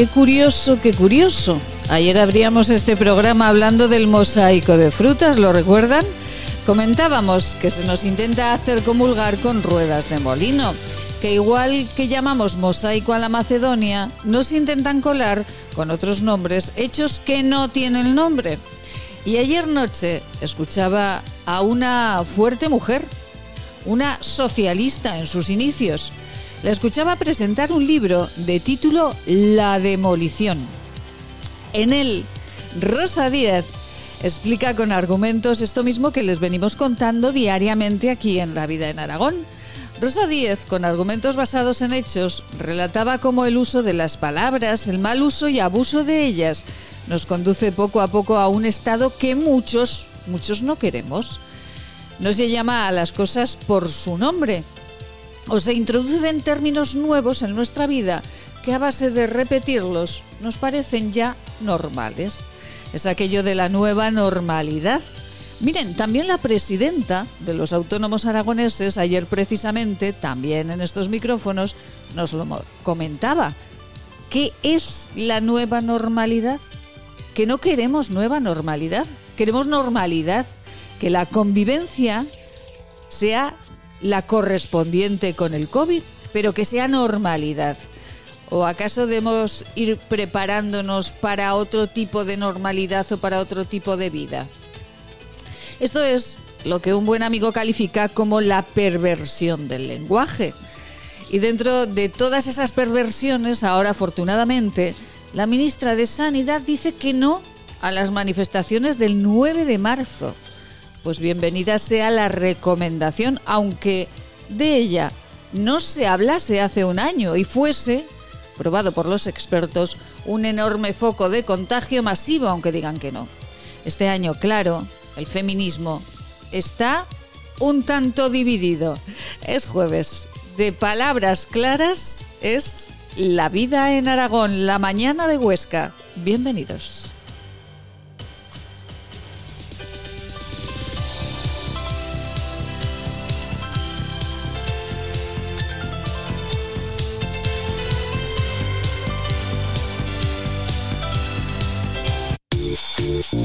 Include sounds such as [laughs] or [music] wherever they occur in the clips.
Qué curioso, qué curioso. Ayer abríamos este programa hablando del mosaico de frutas, ¿lo recuerdan? Comentábamos que se nos intenta hacer comulgar con ruedas de molino, que igual que llamamos mosaico a la Macedonia, nos intentan colar con otros nombres hechos que no tienen nombre. Y ayer noche escuchaba a una fuerte mujer, una socialista en sus inicios, la escuchaba presentar un libro de título La demolición. En él, Rosa Díaz explica con argumentos esto mismo que les venimos contando diariamente aquí en La Vida en Aragón. Rosa Díez, con argumentos basados en hechos, relataba cómo el uso de las palabras, el mal uso y abuso de ellas, nos conduce poco a poco a un estado que muchos, muchos no queremos. No se llama a las cosas por su nombre, o se introducen términos nuevos en nuestra vida que a base de repetirlos nos parecen ya normales. Es aquello de la nueva normalidad. Miren, también la presidenta de los autónomos aragoneses ayer precisamente, también en estos micrófonos, nos lo comentaba. ¿Qué es la nueva normalidad? Que no queremos nueva normalidad, queremos normalidad, que la convivencia sea la correspondiente con el COVID, pero que sea normalidad. ¿O acaso debemos ir preparándonos para otro tipo de normalidad o para otro tipo de vida? Esto es lo que un buen amigo califica como la perversión del lenguaje. Y dentro de todas esas perversiones, ahora afortunadamente, la ministra de Sanidad dice que no a las manifestaciones del 9 de marzo pues bienvenida sea la recomendación, aunque de ella no se hablase hace un año y fuese, probado por los expertos, un enorme foco de contagio masivo, aunque digan que no. Este año, claro, el feminismo está un tanto dividido. Es jueves. De palabras claras es La vida en Aragón, la mañana de Huesca. Bienvenidos.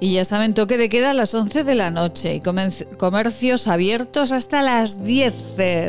Y ya saben, toque de queda a las 11 de la noche y comercios abiertos hasta las 10.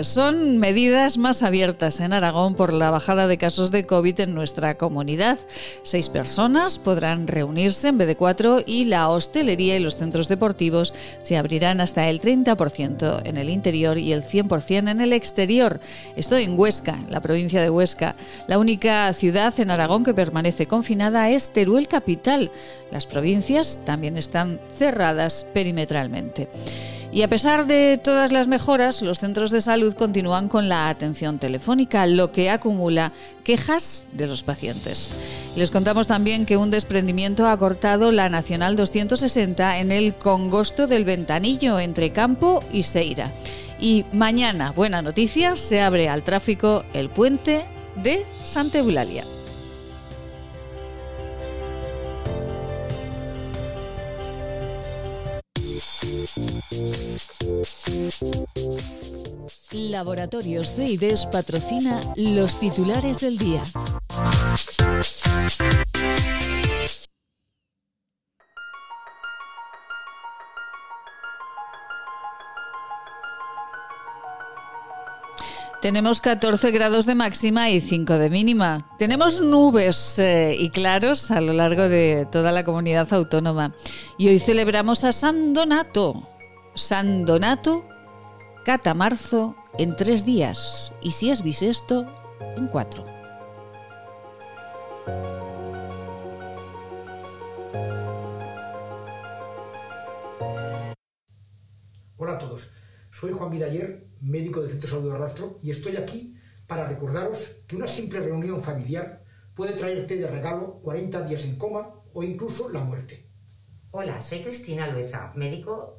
Son medidas más abiertas en Aragón por la bajada de casos de COVID en nuestra comunidad. Seis personas podrán reunirse en vez de cuatro y la hostelería y los centros deportivos se abrirán hasta el 30% en el interior y el 100% en el exterior. Esto en Huesca, la provincia de Huesca. La única ciudad en Aragón que permanece confinada es Teruel Capital. Las provincias también están cerradas perimetralmente. Y a pesar de todas las mejoras, los centros de salud continúan con la atención telefónica, lo que acumula quejas de los pacientes. Les contamos también que un desprendimiento ha cortado la Nacional 260 en el Congosto del Ventanillo entre Campo y Seira. Y mañana, buena noticia, se abre al tráfico el puente de Santa Eulalia. Laboratorios CIDES patrocina los titulares del día. Tenemos 14 grados de máxima y 5 de mínima. Tenemos nubes eh, y claros a lo largo de toda la comunidad autónoma. Y hoy celebramos a San Donato. San Donato, catamarzo en tres días. Y si es bisesto, en cuatro. Hola a todos. Soy Juan Vidaller, médico del Centro de Salud de Rastro, y estoy aquí para recordaros que una simple reunión familiar puede traerte de regalo 40 días en coma o incluso la muerte. Hola, soy Cristina Lueza, médico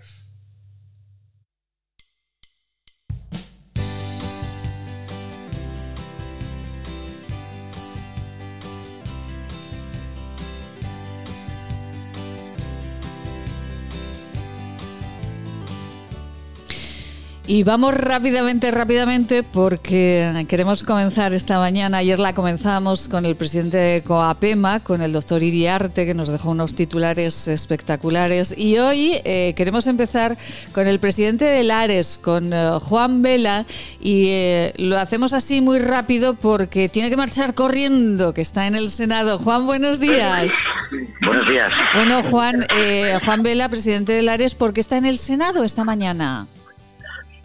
Y vamos rápidamente, rápidamente, porque queremos comenzar esta mañana. Ayer la comenzamos con el presidente de Coapema, con el doctor Iriarte, que nos dejó unos titulares espectaculares. Y hoy eh, queremos empezar con el presidente de Lares, con eh, Juan Vela. Y eh, lo hacemos así muy rápido porque tiene que marchar corriendo, que está en el Senado. Juan, buenos días. Buenos días. Bueno, Juan, Juan Vela, presidente de Lares, ¿por qué está en el Senado esta mañana?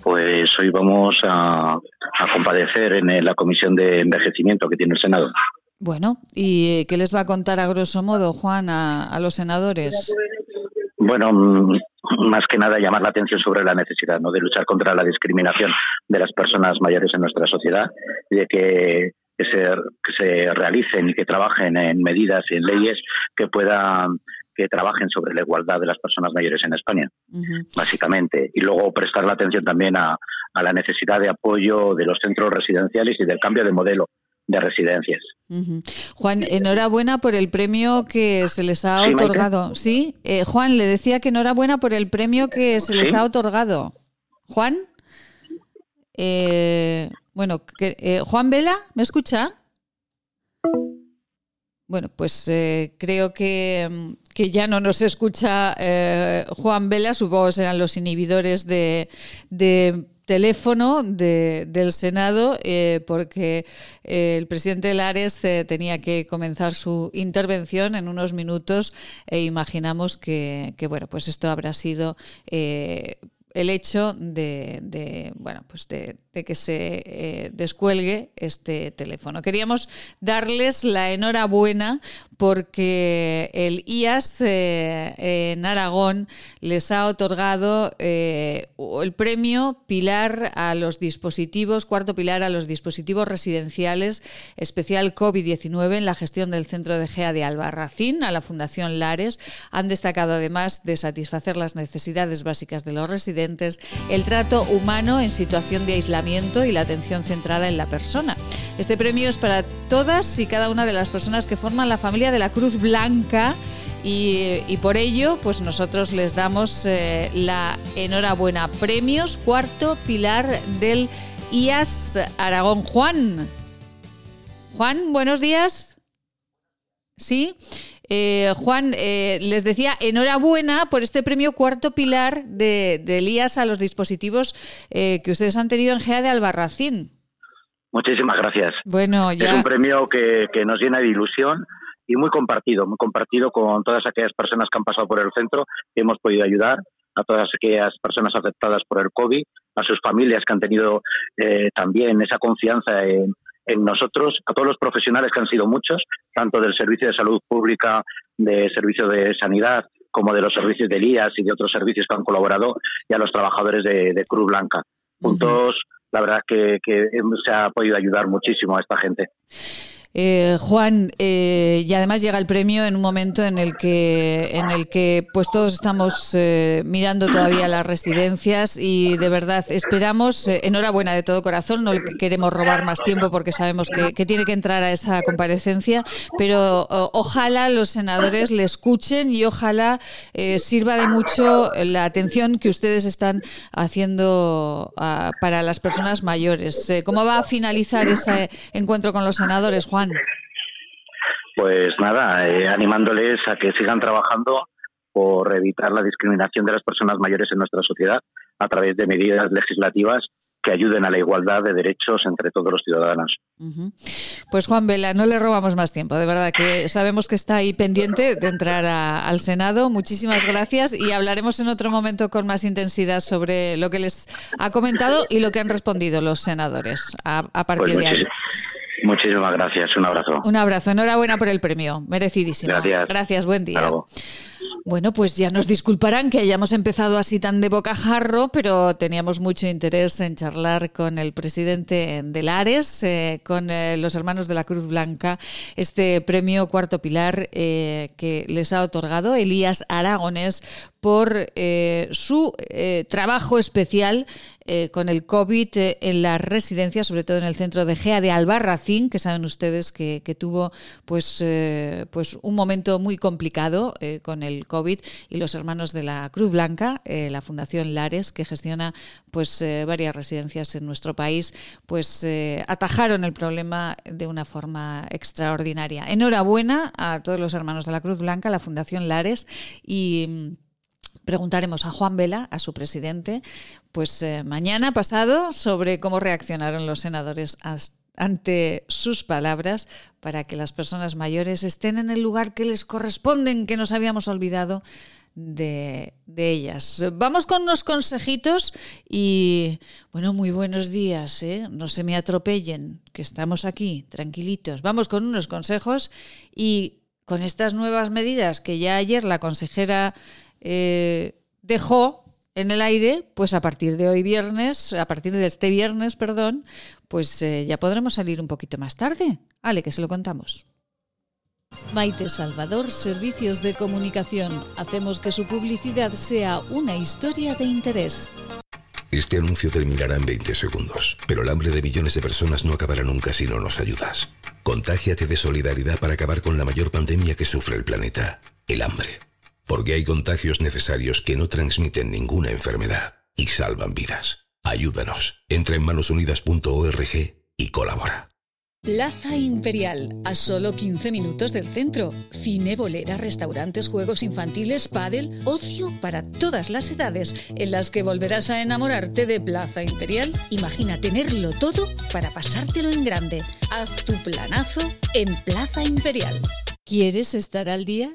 Pues hoy vamos a, compadecer en la comisión de envejecimiento que tiene el Senado. Bueno, ¿y qué les va a contar a grosso modo, Juan, a, los senadores? Bueno, mm, más que nada llamar la atención sobre la necesidad ¿no? de luchar contra la discriminación de las personas mayores en nuestra sociedad y de que, se, que se realicen y que trabajen en medidas y en leyes que puedan que trabajen sobre la igualdad de las personas mayores en España, básicamente. Y luego prestar la atención también a, la necesidad de apoyo de los centros residenciales y del cambio de modelo de residencias. Juan, enhorabuena por el premio que se les ha otorgado. Sí, eh, Juan, le decía que enhorabuena por el premio que se les ha otorgado. Juan, eh, bueno, eh, Juan Vela, ¿me escucha? Bueno, pues creo que, que ya no nos escucha eh, Juan Vela, supongo que serán los inhibidores de, teléfono del Senado, eh, porque eh, el presidente Lares tenía que comenzar su intervención en unos minutos e imaginamos que, que bueno, pues esto habrá sido el hecho de, bueno, pues de, que se eh, descuelgue este teléfono. Queríamos darles la enhorabuena porque el IAS eh, en Aragón les ha otorgado eh, el premio Pilar a los dispositivos, cuarto pilar a los dispositivos residenciales especial COVID-19 en la gestión del centro de GEA de Albarracín a la Fundación Lares. Han destacado además de satisfacer las necesidades básicas de los residentes el trato humano en situación de aislamiento y la atención centrada en la persona. Este premio es para todas y cada una de las personas que forman la familia de la Cruz Blanca. Y, por ello, pues nosotros les damos eh, la enhorabuena. Premios cuarto pilar del IAS Aragón. Juan. Juan, buenos días. Sí. Eh, Juan, eh, les decía enhorabuena por este premio cuarto pilar de, Elías a los dispositivos eh, que ustedes han tenido en GEA de Albarracín. Muchísimas gracias. Bueno, Es un premio que, nos llena de ilusión y muy compartido, muy compartido con todas aquellas personas que han pasado por el centro, que hemos podido ayudar, a todas aquellas personas afectadas por el COVID, a sus familias que han tenido también esa confianza en, en nosotros, a todos los profesionales que han sido muchos, tanto del Servicio de Salud Pública, de Servicio de Sanidad, como de los servicios de IAS y de otros servicios que han colaborado, y a los trabajadores de, Cruz Blanca. Juntos, la verdad que, que se ha podido ayudar muchísimo a esta gente. Eh, Juan, eh, y además llega el premio en un momento en el que, en el que pues todos estamos eh, mirando todavía las residencias y de verdad esperamos, enhorabuena de todo corazón, no queremos robar más tiempo porque sabemos que, tiene que entrar a esa comparecencia, pero ojalá los senadores le escuchen y ojalá sirva de mucho la atención que ustedes están haciendo ah, para las personas mayores. ¿Cómo va a finalizar ese encuentro con los senadores, Juan? Pues nada, eh, animándoles a que sigan trabajando por evitar la discriminación de las personas mayores en nuestra sociedad, a través de medidas legislativas que ayuden a la igualdad de derechos entre todos los ciudadanos. Pues Juan Vela, no le robamos más tiempo, de verdad que sabemos que está ahí pendiente de entrar al Senado. Muchísimas gracias y hablaremos en otro momento con más intensidad sobre lo que les ha comentado y lo que han respondido los senadores a, partir pues de ahí. Muchísimas gracias, un abrazo. Un abrazo, enhorabuena por el premio, merecidísimo. Gracias. Gracias, buen día. Bueno, pues ya nos disculparán que hayamos empezado así tan de bocajarro, pero teníamos mucho interés en charlar con el presidente de Lares, eh, con eh, los hermanos de la Cruz Blanca, este premio Cuarto Pilar eh, que les ha otorgado Elías Aragones por su trabajo especial eh, con el COVID eh, en las residencias, sobre todo en el centro de GEA de Albarracín, que saben ustedes que, tuvo pues, eh, pues un momento muy complicado con el COVID, y los hermanos de la Cruz Blanca, la Fundación Lares, que gestiona pues varias residencias en nuestro país, pues atajaron el problema de una forma extraordinaria. Enhorabuena a todos los hermanos de la Cruz Blanca, la Fundación Lares y Preguntaremos a Juan Vela, a su presidente, pues eh, mañana pasado sobre cómo reaccionaron los senadores ante sus palabras para que las personas mayores estén en el lugar que les corresponden, que nos habíamos olvidado de, ellas. Vamos con unos consejitos y, bueno, muy buenos días, ¿eh? no se me atropellen, que estamos aquí, tranquilitos. Vamos con unos consejos y con estas nuevas medidas que ya ayer la consejera eh, dejó en el aire, pues a partir de hoy viernes, a partir de este viernes, perdón, pues eh, ya podremos salir un poquito más tarde. Ale, que se lo contamos. Maite Salvador, Servicios de Comunicación. Hacemos que su publicidad sea una historia de interés. Este anuncio terminará en 20 segundos, pero el hambre de millones de personas no acabará nunca si no nos ayudas. Contágiate de solidaridad para acabar con la mayor pandemia que sufre el planeta, el hambre porque hay contagios necesarios que no transmiten ninguna enfermedad y salvan vidas. Ayúdanos. Entra en manosunidas.org y colabora. Plaza Imperial, a solo 15 minutos del centro. Cine, bolera, restaurantes, juegos infantiles, pádel, ocio para todas las edades, en las que volverás a enamorarte de Plaza Imperial. Imagina tenerlo todo para pasártelo en grande. Haz tu planazo en Plaza Imperial. ¿Quieres estar al día?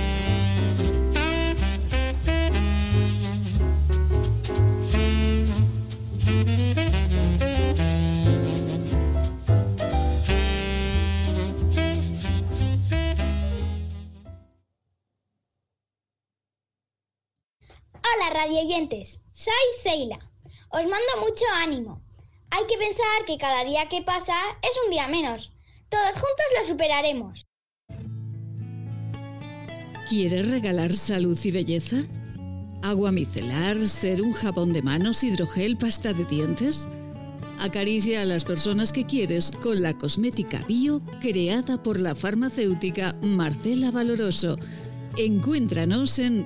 Radioyentes, soy Seila. Os mando mucho ánimo. Hay que pensar que cada día que pasa es un día menos. Todos juntos lo superaremos. ¿Quieres regalar salud y belleza? ¿Agua micelar, ser un jabón de manos, hidrogel, pasta de dientes? Acaricia a las personas que quieres con la cosmética bio creada por la farmacéutica Marcela Valoroso. Encuéntranos en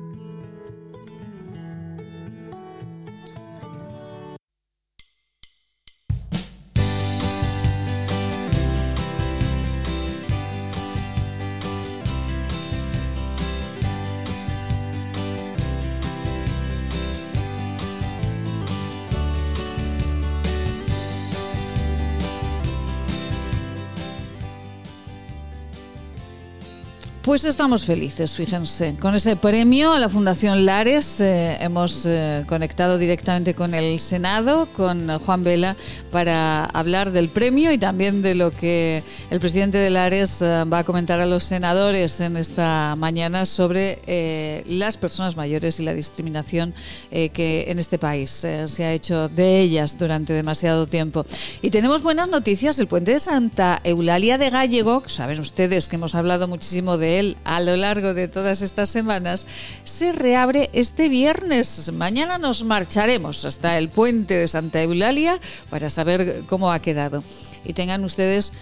Pues estamos felices, fíjense. Con ese premio a la Fundación Lares eh, hemos eh, conectado directamente con el Senado, con Juan Vela, para hablar del premio y también de lo que el presidente de Lares eh, va a comentar a los senadores en esta mañana sobre las personas mayores y la discriminación que en este país se ha hecho de ellas durante demasiado tiempo. Y tenemos buenas noticias. El puente de Santa Eulalia de Gallego, saben ustedes que hemos hablado muchísimo de a lo largo de todas estas semanas, se reabre este viernes. Mañana nos marcharemos hasta el puente de Santa Eulalia para saber cómo ha quedado. Y tengan ustedes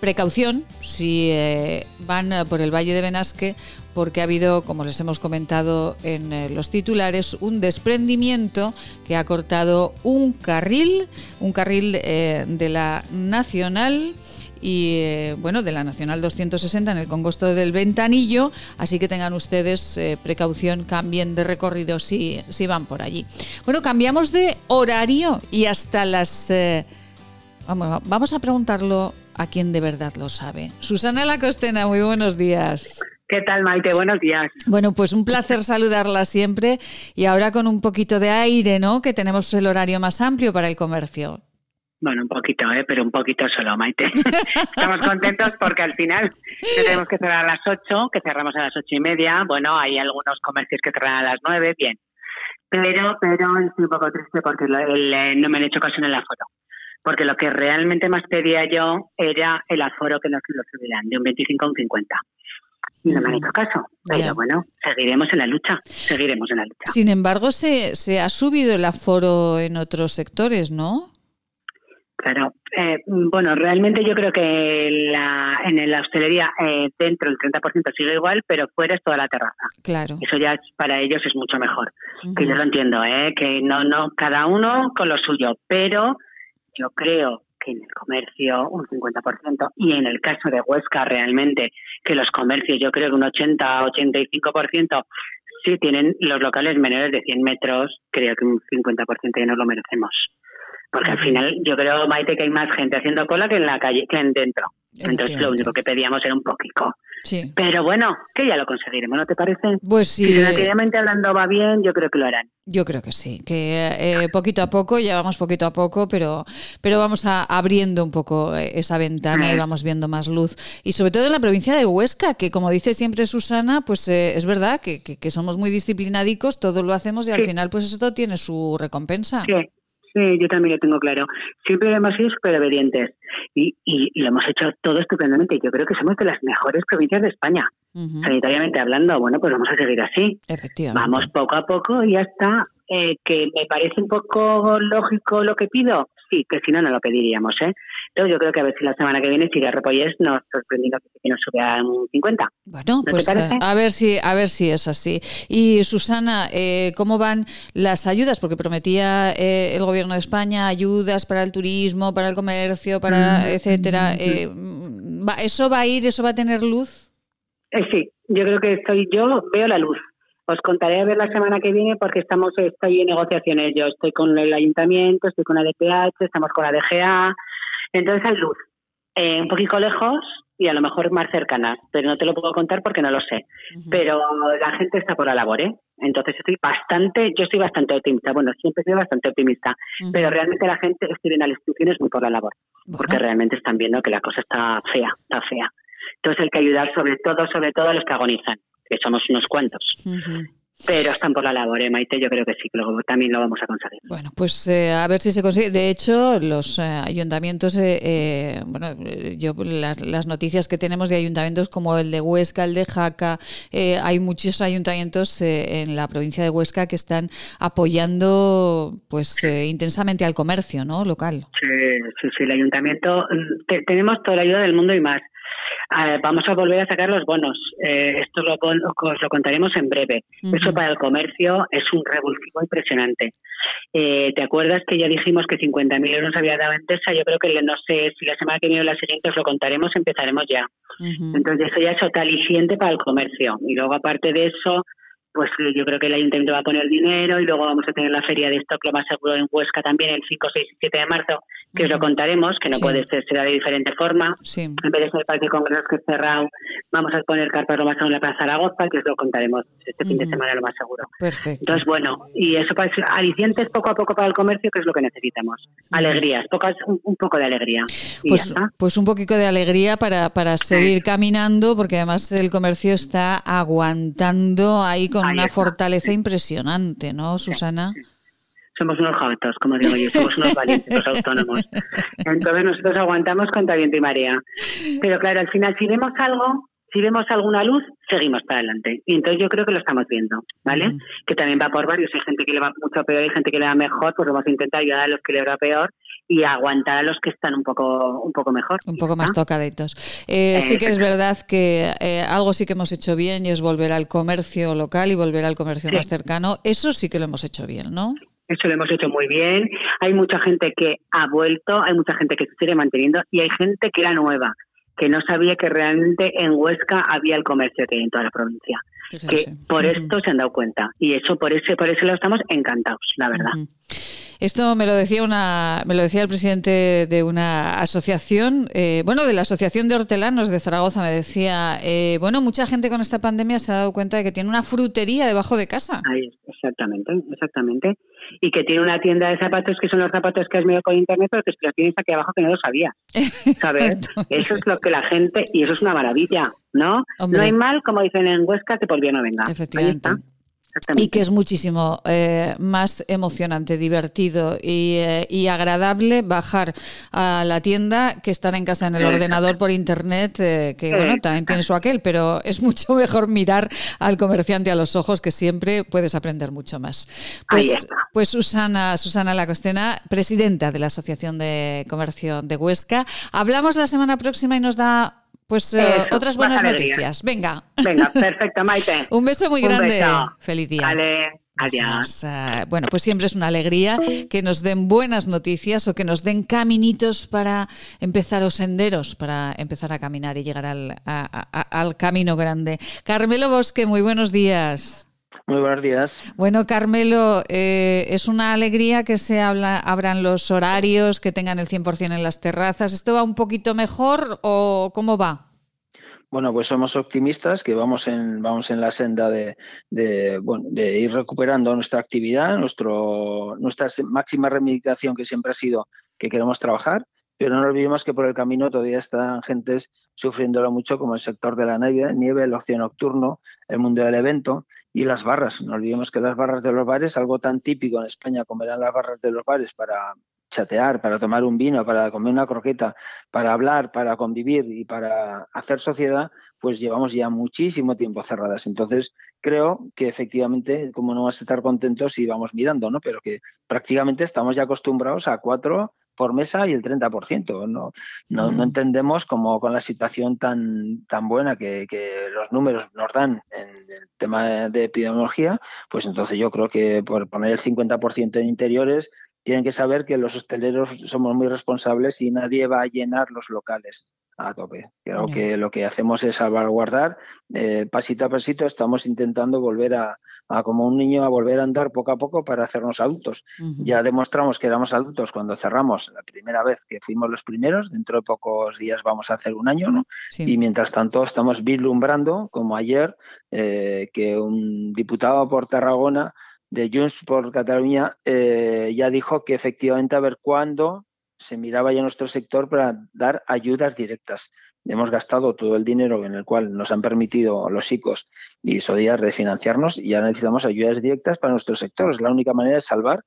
precaución si eh, van por el Valle de Benasque porque ha habido, como les hemos comentado en eh, los titulares, un desprendimiento que ha cortado un carril, un carril eh, de la Nacional y eh, bueno, de la Nacional 260 en el Congosto del Ventanillo, así que tengan ustedes eh, precaución, cambien de recorrido si, si van por allí. Bueno, cambiamos de horario y hasta las... Eh, vamos, vamos a preguntarlo a quien de verdad lo sabe. Susana Lacostena, muy buenos días. ¿Qué tal, Maite? Buenos días. Bueno, pues un placer saludarla siempre y ahora con un poquito de aire, ¿no? Que tenemos el horario más amplio para el comercio. Bueno, un poquito, ¿eh? pero un poquito solo, Maite. [laughs] Estamos contentos porque al final tenemos que cerrar a las 8, que cerramos a las ocho y media. Bueno, hay algunos comercios que cerran a las 9, bien. Pero, pero estoy un poco triste porque eh, no me han hecho caso en el aforo. Porque lo que realmente más pedía yo era el aforo que nos lo subirán, de un 25 a un 50 y no me han hecho caso. Pero bueno, seguiremos en la lucha, seguiremos en la lucha. Sin embargo, se, se ha subido el aforo en otros sectores, ¿no? Claro, eh, bueno, realmente yo creo que la, en la hostelería eh, dentro el 30% sigue igual, pero fuera es toda la terraza. Claro. Eso ya para ellos es mucho mejor. Que yo lo entiendo, ¿eh? que no, no, cada uno con lo suyo, pero yo creo que en el comercio un 50% y en el caso de Huesca realmente que los comercios yo creo que un 80-85% sí tienen los locales menores de 100 metros, creo que un 50% ya nos lo merecemos. Porque al final yo creo, Maite, que hay más gente haciendo cola que en la calle, que en dentro. Entonces lo único que pedíamos era un poquito. Sí. Pero bueno, que ya lo conseguiremos, ¿no te parece? Pues sí. Si relativamente hablando va bien, yo creo que lo harán. Yo creo que sí, que eh, poquito a poco, ya vamos poquito a poco, pero, pero vamos a, abriendo un poco eh, esa ventana y vamos viendo más luz. Y sobre todo en la provincia de Huesca, que como dice siempre Susana, pues eh, es verdad que, que, somos muy disciplinadicos, todo lo hacemos y al final pues esto tiene su recompensa. Sí. Sí, yo también lo tengo claro. Siempre hemos sido súper obedientes y, y, lo hemos hecho todo estupendamente. Yo creo que somos de las mejores provincias de España, sanitariamente hablando. Bueno, pues vamos a seguir así. Efectivamente. Vamos poco a poco y ya está. Eh, que me parece un poco lógico lo que pido. Sí, que si no, no lo pediríamos, ¿eh? Yo creo que a ver si la semana que viene sigue Repollés nos sorprendiendo que nos sube a un 50. Bueno, pues eh, a ver si a ver si es así. Y Susana, eh, ¿cómo van las ayudas? Porque prometía eh, el gobierno de España ayudas para el turismo, para el comercio, para mm, etcétera. Mm, ¿Eso va a ir, eso va a tener luz? sí, yo creo que estoy, yo veo la luz. Os contaré a ver la semana que viene porque estamos, estoy en negociaciones. Yo estoy con el ayuntamiento, estoy con la DPH, estamos con la DGA, entonces hay luz, eh, un poquito lejos y a lo mejor más cercanas, pero no te lo puedo contar porque no lo sé. Pero la gente está por la labor, ¿eh? Entonces estoy bastante, yo estoy bastante optimista, bueno, siempre soy bastante optimista, pero realmente la gente estoy en las instituciones muy por la labor, porque realmente están viendo que la cosa está fea, está fea. Entonces hay que ayudar sobre todo, sobre todo a los que agonizan, que somos unos cuantos. Pero están por la labor, ¿eh, Maite, yo creo que sí, que también lo vamos a conseguir. Bueno, pues eh, a ver si se consigue. De hecho, los eh, ayuntamientos, eh, bueno, yo las, las, noticias que tenemos de ayuntamientos como el de Huesca, el de Jaca, hay muchos ayuntamientos en la provincia de Huesca que están apoyando pues intensamente al comercio, ¿no? Local. Sí, sí, sí, el ayuntamiento, mm, tenemos toda la ayuda del mundo y más vamos a volver a sacar los bonos. Eh, esto lo, os lo contaremos en breve. Eso para el comercio es un revulsivo impresionante. Eh, ¿Te acuerdas que ya dijimos que 50.000 euros había dado Entesa? Yo creo que no sé si la semana que viene o la siguiente os lo contaremos, empezaremos ya. Entonces eso ya es totaliciente para el comercio. Y luego aparte de eso, pues yo creo que el ayuntamiento va a poner dinero y luego vamos a tener la feria de stock lo más seguro en Huesca también el 5, 6 y 7 de marzo, que os lo contaremos, que no puede ser, será de diferente forma. En vez de ser el Parque de Congresos que es cerrado, vamos a poner carpas lo más seguro en la Plaza Zaragoza, que os lo contaremos este fin de semana lo más seguro. Perfecto. Entonces, bueno, y eso pues, alicientes poco a poco para el comercio, que es lo que necesitamos. Alegrías, pocas, un, poco de alegría. Pues, pues un poquito de alegría para, para seguir caminando, porque además el comercio está aguantando ahí con una fortaleza impresionante, ¿no, Susana? Somos unos jatos, como digo yo, somos unos valientes, los autónomos. Entonces nosotros aguantamos contra viento y marea. Pero claro, al final, si vemos algo, si vemos alguna luz, seguimos para adelante. Y entonces yo creo que lo estamos viendo, ¿vale? Que también va por varios. Hay gente que le va mucho peor, hay gente que le va mejor, pues vamos a intentar ayudar a los que le va peor y aguantar a los que están un poco un poco mejor. Un poco más tocaditos. Eh, sí que es verdad que eh, algo sí que hemos hecho bien y es volver al comercio local y volver al comercio más cercano. Eso sí que lo hemos hecho bien, ¿no? Eso lo hemos hecho muy bien. Hay mucha gente que ha vuelto, hay mucha gente que se sigue manteniendo y hay gente que era nueva, que no sabía que realmente en Huesca había el comercio que hay en toda la provincia. Que por esto se han dado cuenta y eso por eso por eso lo estamos encantados, la verdad. Esto me lo decía una, me lo decía el presidente de una asociación, eh, bueno, de la asociación de hortelanos de Zaragoza, me decía, eh, bueno, mucha gente con esta pandemia se ha dado cuenta de que tiene una frutería debajo de casa. Ahí, exactamente, exactamente. Y que tiene una tienda de zapatos que son los zapatos que has medido con internet, pero que los tienes aquí abajo que no lo sabías. [laughs] ¿Sabes? eso es lo que la gente, y eso es una maravilla, ¿no? No hay mal, como dicen en Huesca, que por bien no venga. Efectivamente. Y que es muchísimo eh, más emocionante, divertido eh, y, agradable bajar a la tienda que estar en casa en el ordenador por internet, eh, que bueno, también tiene su aquel, pero es mucho mejor mirar al comerciante a los ojos, que siempre puedes aprender mucho más. Pues, pues Susana, Susana Lacostena, presidenta de la Asociación de Comercio de Huesca. Hablamos la semana próxima y nos da pues eh, otras buenas noticias. Venga. Venga, [laughs] perfecto, Maite. Un beso muy grande. Feliz día. Vale. Adiós. Eh, bueno, pues siempre es una alegría que nos den buenas noticias o que nos den caminitos para empezar o senderos para empezar a caminar y llegar al, al camino grande. Carmelo Bosque, muy buenos días. Muy buenos días. Bueno, Carmelo, eh, es una alegría que se habla, abran los horarios, que tengan el 100% en las terrazas. ¿Esto va un poquito mejor o cómo va? Bueno, pues somos optimistas que vamos en, vamos en la senda de, de, de ir recuperando nuestra actividad, nuestro, nuestra máxima reivindicación que siempre ha sido que queremos trabajar pero no olvidemos que por el camino todavía están gentes sufriéndolo mucho, como el sector de la nieve, nieve, el ocio nocturno, el mundo del evento y las barras. No olvidemos que las barras de los bares, algo tan típico en España como eran las barras de los bares para chatear, para tomar un vino, para comer una croqueta, para hablar, para convivir y para hacer sociedad, pues llevamos ya muchísimo tiempo cerradas. Entonces, creo que efectivamente, como no vas a estar contentos si vamos mirando, ¿no? Pero que prácticamente estamos ya acostumbrados a cuatro por mesa y el 30%. No, no, no entendemos cómo con la situación tan, tan buena que, los números nos dan en el tema de epidemiología, pues entonces yo creo que por poner el 50% en interiores, tienen que saber que los hosteleros somos muy responsables y nadie va a llenar los locales a tope. Creo que lo que hacemos es salvaguardar eh, pasito a pasito, estamos intentando volver a, como un niño, a volver a andar poco a poco para hacernos adultos. Ya demostramos que éramos adultos cuando cerramos la primera vez que fuimos los primeros, dentro de pocos días vamos a hacer un año, ¿no? Y mientras tanto estamos vislumbrando, como ayer, eh, que un diputado por Tarragona de Junts por Cataluña eh, ya dijo que efectivamente a ver cuándo se miraba ya nuestro sector para dar ayudas directas. Hemos gastado todo el dinero en el cual nos han permitido los ICOs y SODIAR de financiarnos y ahora necesitamos ayudas directas para nuestro sector. Es la única manera de salvar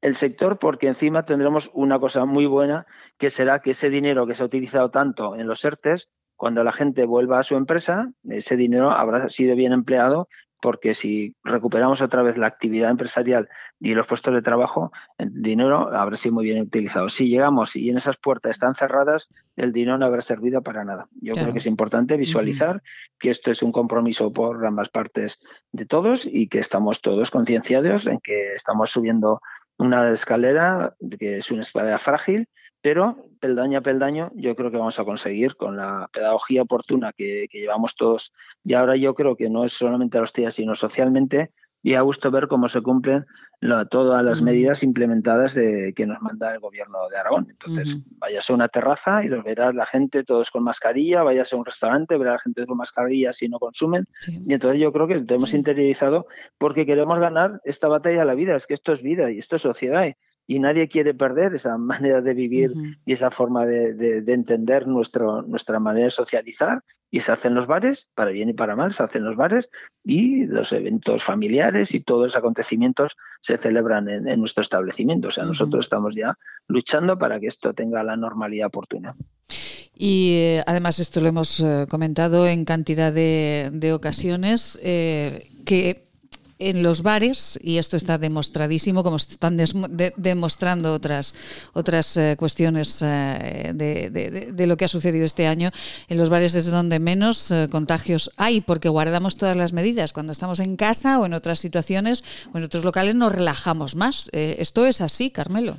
el sector porque encima tendremos una cosa muy buena que será que ese dinero que se ha utilizado tanto en los ERTES, cuando la gente vuelva a su empresa, ese dinero habrá sido bien empleado porque si recuperamos otra vez la actividad empresarial y los puestos de trabajo, el dinero habrá sido muy bien utilizado. Si llegamos y en esas puertas están cerradas, el dinero no habrá servido para nada. Yo creo que es importante visualizar que esto es un compromiso por ambas partes de todos y que estamos todos concienciados en que estamos subiendo una escalera que es una escalera frágil, pero peldaño a peldaño yo creo que vamos a conseguir con la pedagogía oportuna que, que llevamos todos. Y ahora yo creo que no es solamente a los días, sino socialmente, y a gusto ver cómo se cumplen todas las medidas implementadas de, que nos manda el gobierno de Aragón. Entonces, vayas a una terraza y los verás la gente todos con mascarilla, vayas a un restaurante, verás la gente con mascarilla si no consumen. Y entonces yo creo que lo tenemos interiorizado porque queremos ganar esta batalla a la vida. Es que esto es vida y esto es sociedad y nadie quiere perder esa [laughs] manera de vivir y esa forma de, entender nuestro, nuestra manera de socializar. Y se hacen los bares, para bien y para mal, se hacen los bares y los eventos familiares y todos los acontecimientos se celebran en, nuestro establecimiento. O sea, nosotros estamos ya luchando para que esto tenga la normalidad oportuna. Y eh, además esto lo hemos eh, comentado en cantidad de, ocasiones, eh, que en los bares, y esto está demostradísimo, como están demostrando otras, otras eh, cuestiones eh, de, lo que ha sucedido este año, en los bares es donde menos eh, contagios hay, porque guardamos todas las medidas. Cuando estamos en casa o en otras situaciones o en otros locales nos relajamos más. esto es así, Carmelo.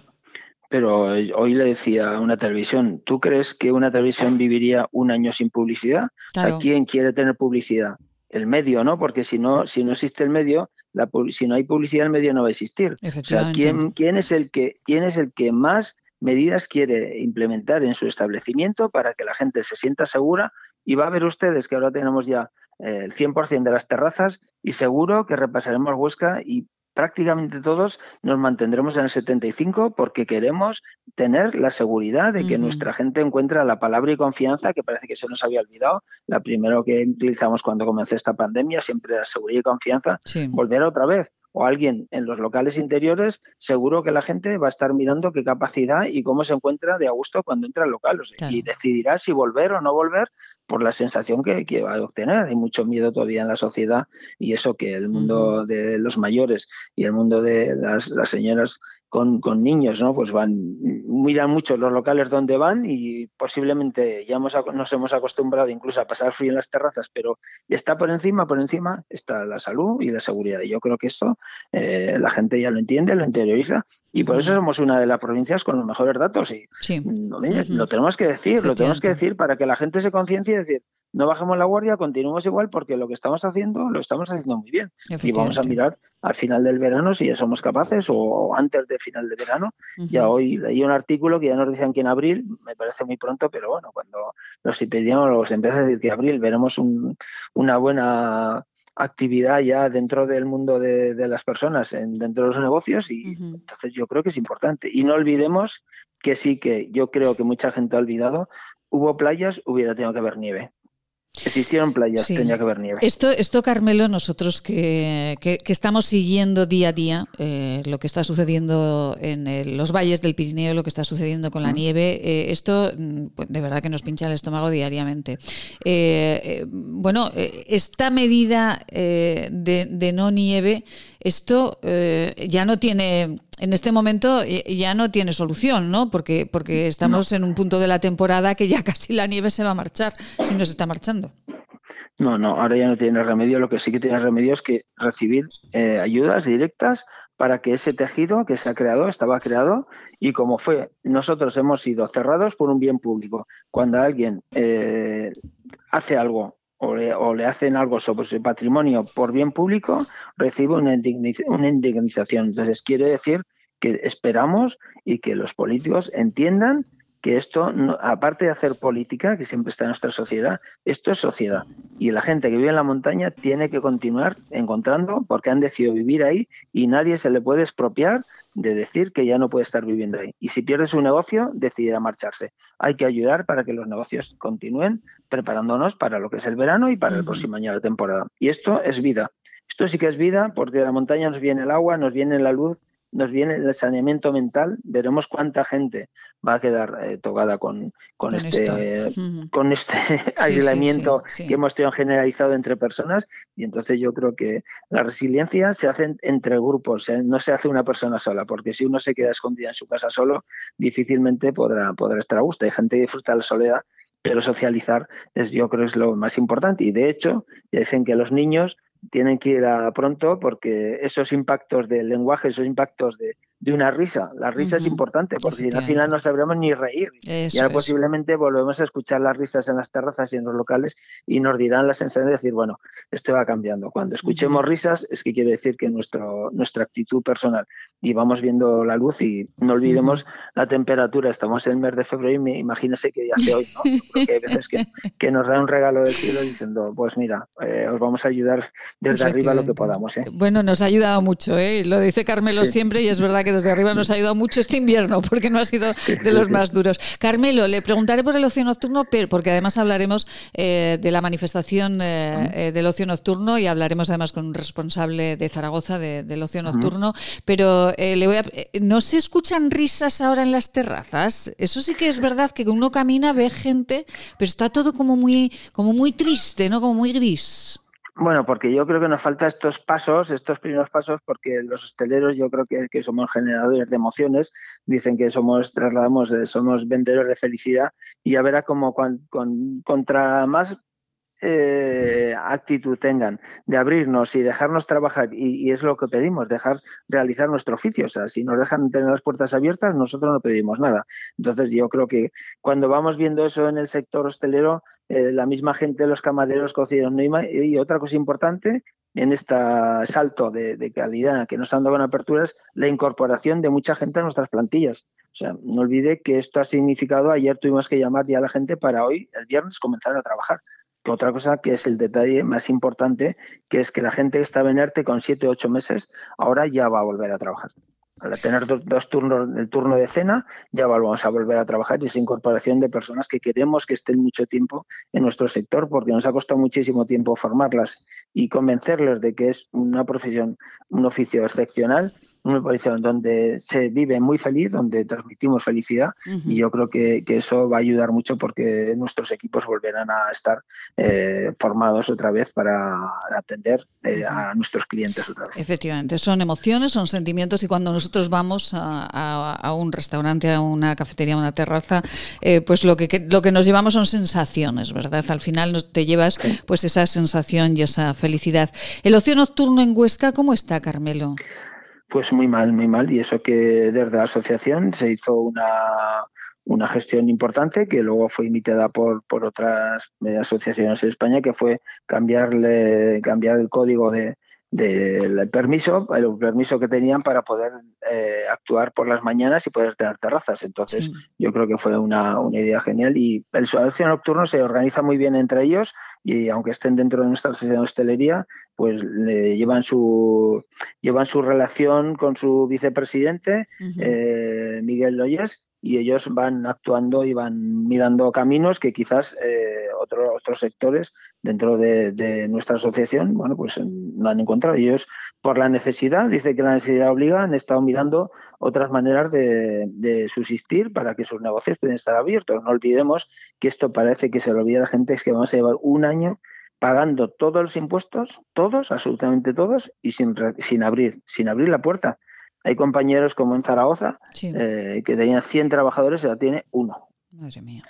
Pero hoy le decía a una televisión, ¿tú crees que una televisión viviría un año sin publicidad? O sea, ¿quién quiere tener publicidad? El medio, ¿no? Porque si no, si no existe el medio, la, si no hay publicidad, el medio no va a existir. O sea, ¿quién, quién, es el que, ¿quién es el que más medidas quiere implementar en su establecimiento para que la gente se sienta segura? Y va a ver ustedes que ahora tenemos ya eh, el 100% de las terrazas y seguro que repasaremos Huesca y prácticamente todos nos mantendremos en el 75 porque queremos tener la seguridad de que nuestra gente encuentra la palabra y confianza que parece que se nos había olvidado. La primero que utilizamos cuando comenzó esta pandemia siempre era seguridad y confianza. Volver otra vez o alguien en los locales interiores, seguro que la gente va a estar mirando qué capacidad y cómo se encuentra de a gusto cuando entra al local. Y decidirá si volver o no volver por la sensación que, va a obtener. Hay mucho miedo todavía en la sociedad y eso que el mundo de los mayores y el mundo de las, las señoras con, con, niños, ¿no? Pues van, miran mucho los locales donde van y posiblemente ya hemos, nos hemos acostumbrado incluso a pasar frío en las terrazas, pero está por encima, por encima está la salud y la seguridad. Y yo creo que esto eh, la gente ya lo entiende, lo interioriza y por eso somos una de las provincias con los mejores datos. Y lo tenemos que decir, lo tenemos que decir para que la gente se conciencie y decir, no bajemos la guardia, continuemos igual porque lo que estamos haciendo lo estamos haciendo muy bien. Y vamos a mirar al final del verano si ya somos capaces o antes del final del verano. Ya hoy leí un artículo que ya nos decían que en abril, me parece muy pronto, pero bueno, cuando los epidemiólogos empiezan a decir que abril veremos una buena actividad ya dentro del mundo de, las personas, en, dentro de los negocios, y entonces yo creo que es importante. Y no olvidemos que sí que yo creo que mucha gente ha olvidado, hubo playas, hubiera tenido que haber nieve. Existieron playas, tenía que haber nieve. Esto, esto Carmelo, nosotros que, que, estamos siguiendo día a día eh, lo que está sucediendo en los valles del Pirineo, lo que está sucediendo con la nieve, eh, esto mm, pues, de verdad que nos pincha el estómago diariamente. Eh, bueno, esta medida de, de, no nieve, esto ya no tiene en este momento ya no tiene solución, ¿no? Porque, porque estamos en un punto de la temporada que ya [laughs] casi la nieve se va a marchar, si no se está marchando. No, no, ahora ya no tiene remedio. Lo que sí que tiene remedio es que recibir eh, ayudas directas para que ese tejido que se ha creado estaba creado y como fue, nosotros hemos sido cerrados por un bien público. Cuando alguien eh, hace algo o le, hacen algo sobre su patrimonio por bien público, recibe una, una indemnización. Entonces, quiere decir que esperamos y que los políticos entiendan que esto, aparte de hacer política, que siempre está en nuestra sociedad, esto es sociedad. Y la gente que vive en la montaña tiene que continuar encontrando, porque han decidido vivir ahí y nadie se le puede expropiar de decir que ya no puede estar viviendo ahí. Y si pierde su negocio, decidirá marcharse. Hay que ayudar para que los negocios continúen preparándonos para lo que es el verano y para el próximo año de la temporada. Y esto es vida. Esto sí que es vida porque de la montaña nos viene el agua, nos viene la luz, nos viene el saneamiento mental, veremos cuánta gente va a quedar eh, tocada con, con, este, con este aislamiento que hemos tenido generalizado entre personas. Y entonces yo creo que la resiliencia se hace entre grupos, ¿eh? no se hace una persona sola, porque si uno se queda escondida en su casa solo, difícilmente podrá, podrá estar a gusto. Hay gente que disfruta la soledad, pero socializar es, yo creo es lo más importante. Y de hecho, dicen que los niños tienen que ir a pronto porque esos impactos del lenguaje, esos impactos de, de una risa. La risa es importante porque al final no sabremos ni reír. y ahora posiblemente volvemos a escuchar las risas en las terrazas y en los locales y nos dirán la sensación de decir, bueno, esto va cambiando. Cuando escuchemos risas es que quiere decir que nuestro, nuestra actitud personal y vamos viendo la luz y no olvidemos la temperatura. Estamos en el mes de febrero y imagínese que hace hoy, ¿no? Porque hay veces que, [laughs] que, nos da un regalo del cielo diciendo, pues mira, eh, os vamos a ayudar desde arriba lo que podamos. ¿eh? Bueno, nos ha ayudado mucho, ¿eh? lo dice Carmelo siempre y es verdad que desde arriba nos ha ayudado mucho este invierno porque no ha sido de los más duros. Carmelo, le preguntaré por el ocio nocturno, porque además hablaremos eh, de la manifestación del ocio nocturno y hablaremos además con un responsable de Zaragoza del ocio nocturno, pero le voy a, ¿no se escuchan risas ahora en las terrazas? Eso sí que es verdad que uno camina, ve gente, pero está todo como muy, como muy triste, ¿no? Como muy gris. Bueno, porque yo creo que nos falta estos pasos, estos primeros pasos, porque los hosteleros yo creo que, somos generadores de emociones, dicen que somos, trasladamos, eh, somos vendedores de felicidad y ya verá como contra más eh, actitud tengan de abrirnos y dejarnos trabajar, y, es lo que pedimos, dejar realizar nuestro oficio. O sea, si nos dejan tener las puertas abiertas, nosotros no pedimos nada. Entonces, yo creo que cuando vamos viendo eso en el sector hostelero, eh, la misma gente, los camareros, cocineros, y otra cosa importante, en este salto de, calidad que nos han dado en aperturas, la incorporación de mucha gente a nuestras plantillas. O sea, no olvide que esto ha significado, ayer tuvimos que llamar ya a la gente para hoy, el viernes, comenzar a trabajar otra cosa que es el detalle más importante, que es que la gente que estaba en ERTE con siete o ocho meses, ahora ya va a volver a trabajar. Al tener dos, turnos, el turno de cena, ya vamos a volver a trabajar y esa incorporación de personas que queremos que estén mucho tiempo en nuestro sector, porque nos ha costado muchísimo tiempo formarlas y convencerles de que es una profesión, un oficio excepcional una posición donde se vive muy feliz, donde transmitimos felicidad y yo creo que, eso va a ayudar mucho porque nuestros equipos volverán a estar eh, formados otra vez para atender eh, a nuestros clientes otra vez. Efectivamente, son emociones, son sentimientos y cuando nosotros vamos a, un restaurante, a una cafetería, a una terraza, eh, pues lo que, lo que nos llevamos son sensaciones, ¿verdad? Al final te llevas pues esa sensación y esa felicidad. El ocio nocturno en Huesca, ¿cómo está, Carmelo? Pues muy mal, muy mal. Y eso que desde la asociación se hizo una, una gestión importante que luego fue imitada por, por otras asociaciones en España, que fue cambiarle, cambiar el código de, del permiso, el permiso que tenían para poder eh, actuar por las mañanas y poder tener terrazas. Entonces, yo creo que fue una, idea genial y el ocio nocturno se organiza muy bien entre ellos y aunque estén dentro de nuestra asociación de hostelería, pues le llevan su llevan su relación con su vicepresidente, eh, Miguel Loyes, y ellos van actuando y van mirando caminos que quizás eh, otros sectores dentro de, nuestra asociación, bueno, pues no han encontrado. Ellos, por la necesidad, dice que la necesidad obliga, han estado mirando otras maneras de, subsistir para que sus negocios puedan estar abiertos. No olvidemos que esto parece que se lo olvida la gente, es que vamos a llevar un año pagando todos los impuestos, todos, absolutamente todos, y sin, sin abrir, sin abrir la puerta. Hay compañeros como en Zaragoza eh, que tenían 100 trabajadores y ahora tiene uno. Madre mía.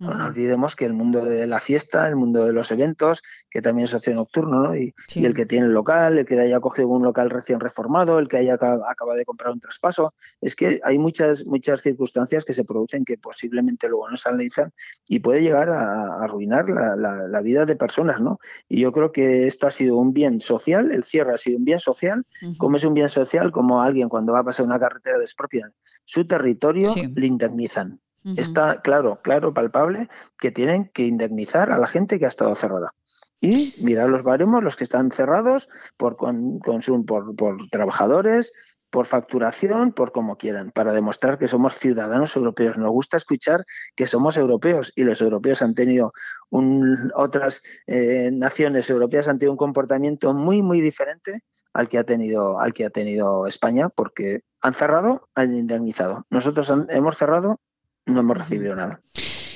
No olvidemos que el mundo de la fiesta, el mundo de los eventos, que también es socio nocturno, ¿no? Y, el que tiene el local, el que haya cogido un local recién reformado, el que haya acabado de comprar un traspaso, es que hay muchas muchas circunstancias que se producen que posiblemente luego no se analizan y puede llegar a, arruinar la, vida de personas, ¿no? Y yo creo que esto ha sido un bien social, el cierre ha sido un bien social, como es un bien social, como alguien cuando va a pasar una carretera despropia su territorio, le indemnizan. Está claro, claro, palpable que tienen que indemnizar a la gente que ha estado cerrada. Y mirar los baremos, los que están cerrados por consumo, por, por trabajadores, por facturación, por como quieran, para demostrar que somos ciudadanos europeos. Nos gusta escuchar que somos europeos y los europeos han tenido un, otras eh, naciones europeas han tenido un comportamiento muy muy diferente al que ha tenido al que ha tenido España porque han cerrado, han indemnizado. Nosotros hemos cerrado no hemos recibido nada.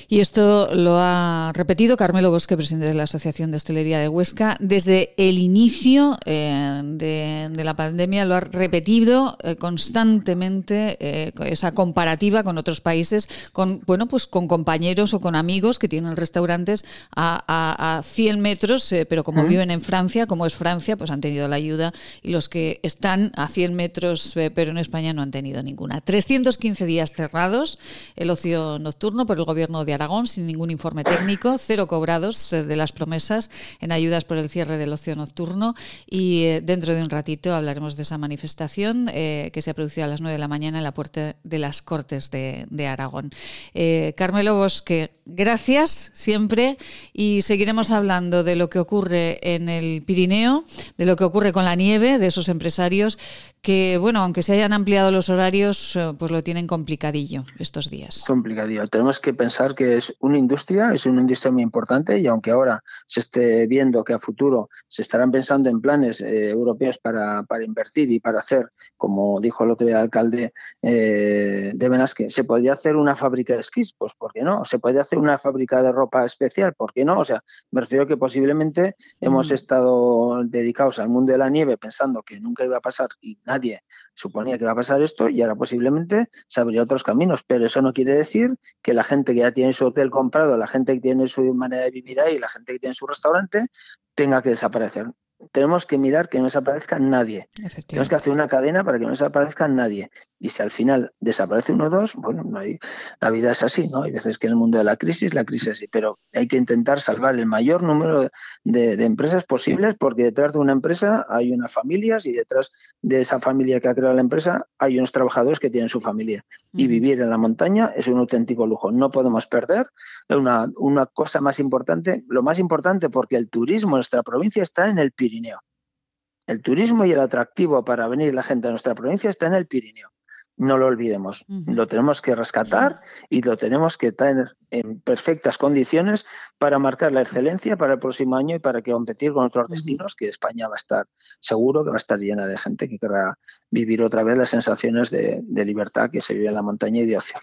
Y esto lo ha repetido Carmelo Bosque, presidente de la Asociación de Hostelería de Huesca, desde el inicio eh, de, la pandemia, lo ha repetido eh, constantemente eh, esa comparativa con otros países, con bueno pues con compañeros o con amigos que tienen restaurantes a, a, 100 metros, pero como viven en Francia, como es Francia, pues han tenido la ayuda y los que están a 100 metros, pero en España no han tenido ninguna. 315 días cerrados el ocio nocturno por el gobierno de Aragón sin ningún informe técnico, cero cobrados eh, de las promesas en ayudas por el cierre del ocio nocturno y eh, dentro de un ratito hablaremos de esa manifestación eh, que se ha producido a las 9 de la mañana en la puerta de las Cortes de, Aragón. Carmelo Bosque, gracias siempre y seguiremos hablando de lo que ocurre en el Pirineo, de lo que ocurre con la nieve, de esos empresarios que, bueno, aunque se hayan ampliado los horarios, pues lo tienen complicadillo estos días. Complicadillo. Tenemos que pensar que es una industria, es una industria muy importante y aunque ahora se esté viendo que a futuro se estarán pensando en planes eh, europeos para, para, invertir y para hacer, como dijo el otro día el alcalde eh, de Benasque, se podría hacer una fábrica de esquís, pues ¿por qué no? Se podría hacer una fábrica de ropa especial, ¿por qué no? O sea, me refiero que posiblemente hemos estado dedicados al mundo de la nieve pensando que nunca iba a pasar y nadie suponía que iba a pasar esto y ahora posiblemente se abriría otros caminos, pero eso no quiere decir que la gente que ya tiene su hotel comprado, la gente que tiene su manera de vivir ahí, la gente que tiene su restaurante, tenga que desaparecer tenemos que mirar que no desaparezca nadie. Tenemos que hacer una cadena para que no desaparezca nadie. Y si al final desaparece uno o dos, bueno, no hay, la vida es así, ¿no? Hay veces que en el mundo de la crisis, la crisis sí, pero hay que intentar salvar el mayor número de, empresas posibles porque detrás de una empresa hay unas familias y detrás de esa familia que ha creado la empresa hay unos trabajadores que tienen su familia. Y vivir en la montaña es un auténtico lujo. No podemos perder una, una cosa más importante, lo más importante porque el turismo en nuestra provincia está en el Pirineo. El turismo y el atractivo para venir la gente a nuestra provincia está en el Pirineo. No lo olvidemos. Lo tenemos que rescatar y lo tenemos que tener en perfectas condiciones para marcar la excelencia para el próximo año y para que competir con otros destinos que España va a estar seguro que va a estar llena de gente que querrá vivir otra vez las sensaciones de, de libertad que se vive en la montaña y de ocio.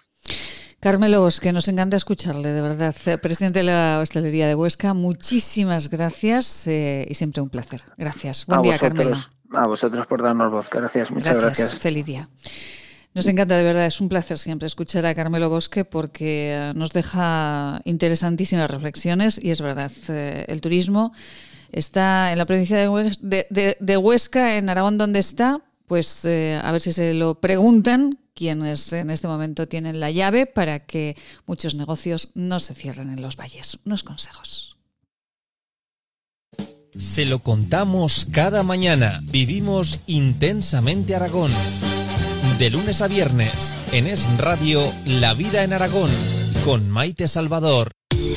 Carmelo que nos encanta escucharle, de verdad. Eh, presidente de la Hostelería de Huesca, muchísimas gracias eh, y siempre un placer. Gracias. Buen día, Carmelo. A vosotros por darnos voz. Gracias, muchas gracias. Feliz día. Nos encanta, de verdad, es un placer siempre escuchar a Carmelo Bosque porque eh, nos deja interesantísimas reflexiones y es verdad, el turismo está en la provincia de Huesca, en Aragón, donde está, pues a ver si se lo preguntan quienes en este momento tienen la llave para que muchos negocios no se cierren en los valles. Unos consejos. Se lo contamos cada mañana. Vivimos intensamente Aragón. De lunes a viernes, en Es Radio, La Vida en Aragón, con Maite Salvador.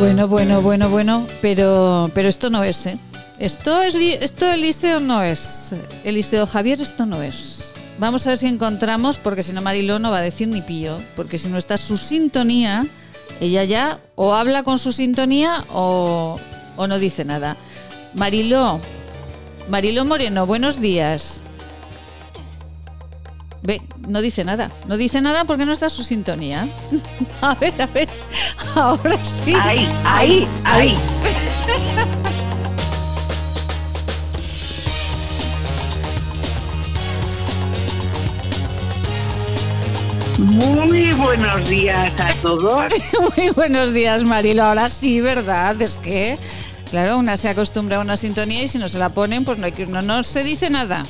Bueno, bueno, bueno, bueno, pero, pero esto no es, ¿eh? Esto es, esto Eliseo no es. Eliseo Javier, esto no es. Vamos a ver si encontramos, porque si no Mariló no va a decir ni pillo, porque si no está su sintonía, ella ya o habla con su sintonía o, o no dice nada. Mariló, Mariló Moreno, buenos días. Ve, no dice nada. No dice nada porque no está su sintonía. [laughs] a ver, a ver. Ahora sí. Ahí, ahí, ahí. Muy buenos días a todos. [laughs] Muy buenos días, Marilo. Ahora sí, ¿verdad? Es que, claro, una se acostumbra a una sintonía y si no se la ponen, pues no, hay que, no, no se dice nada.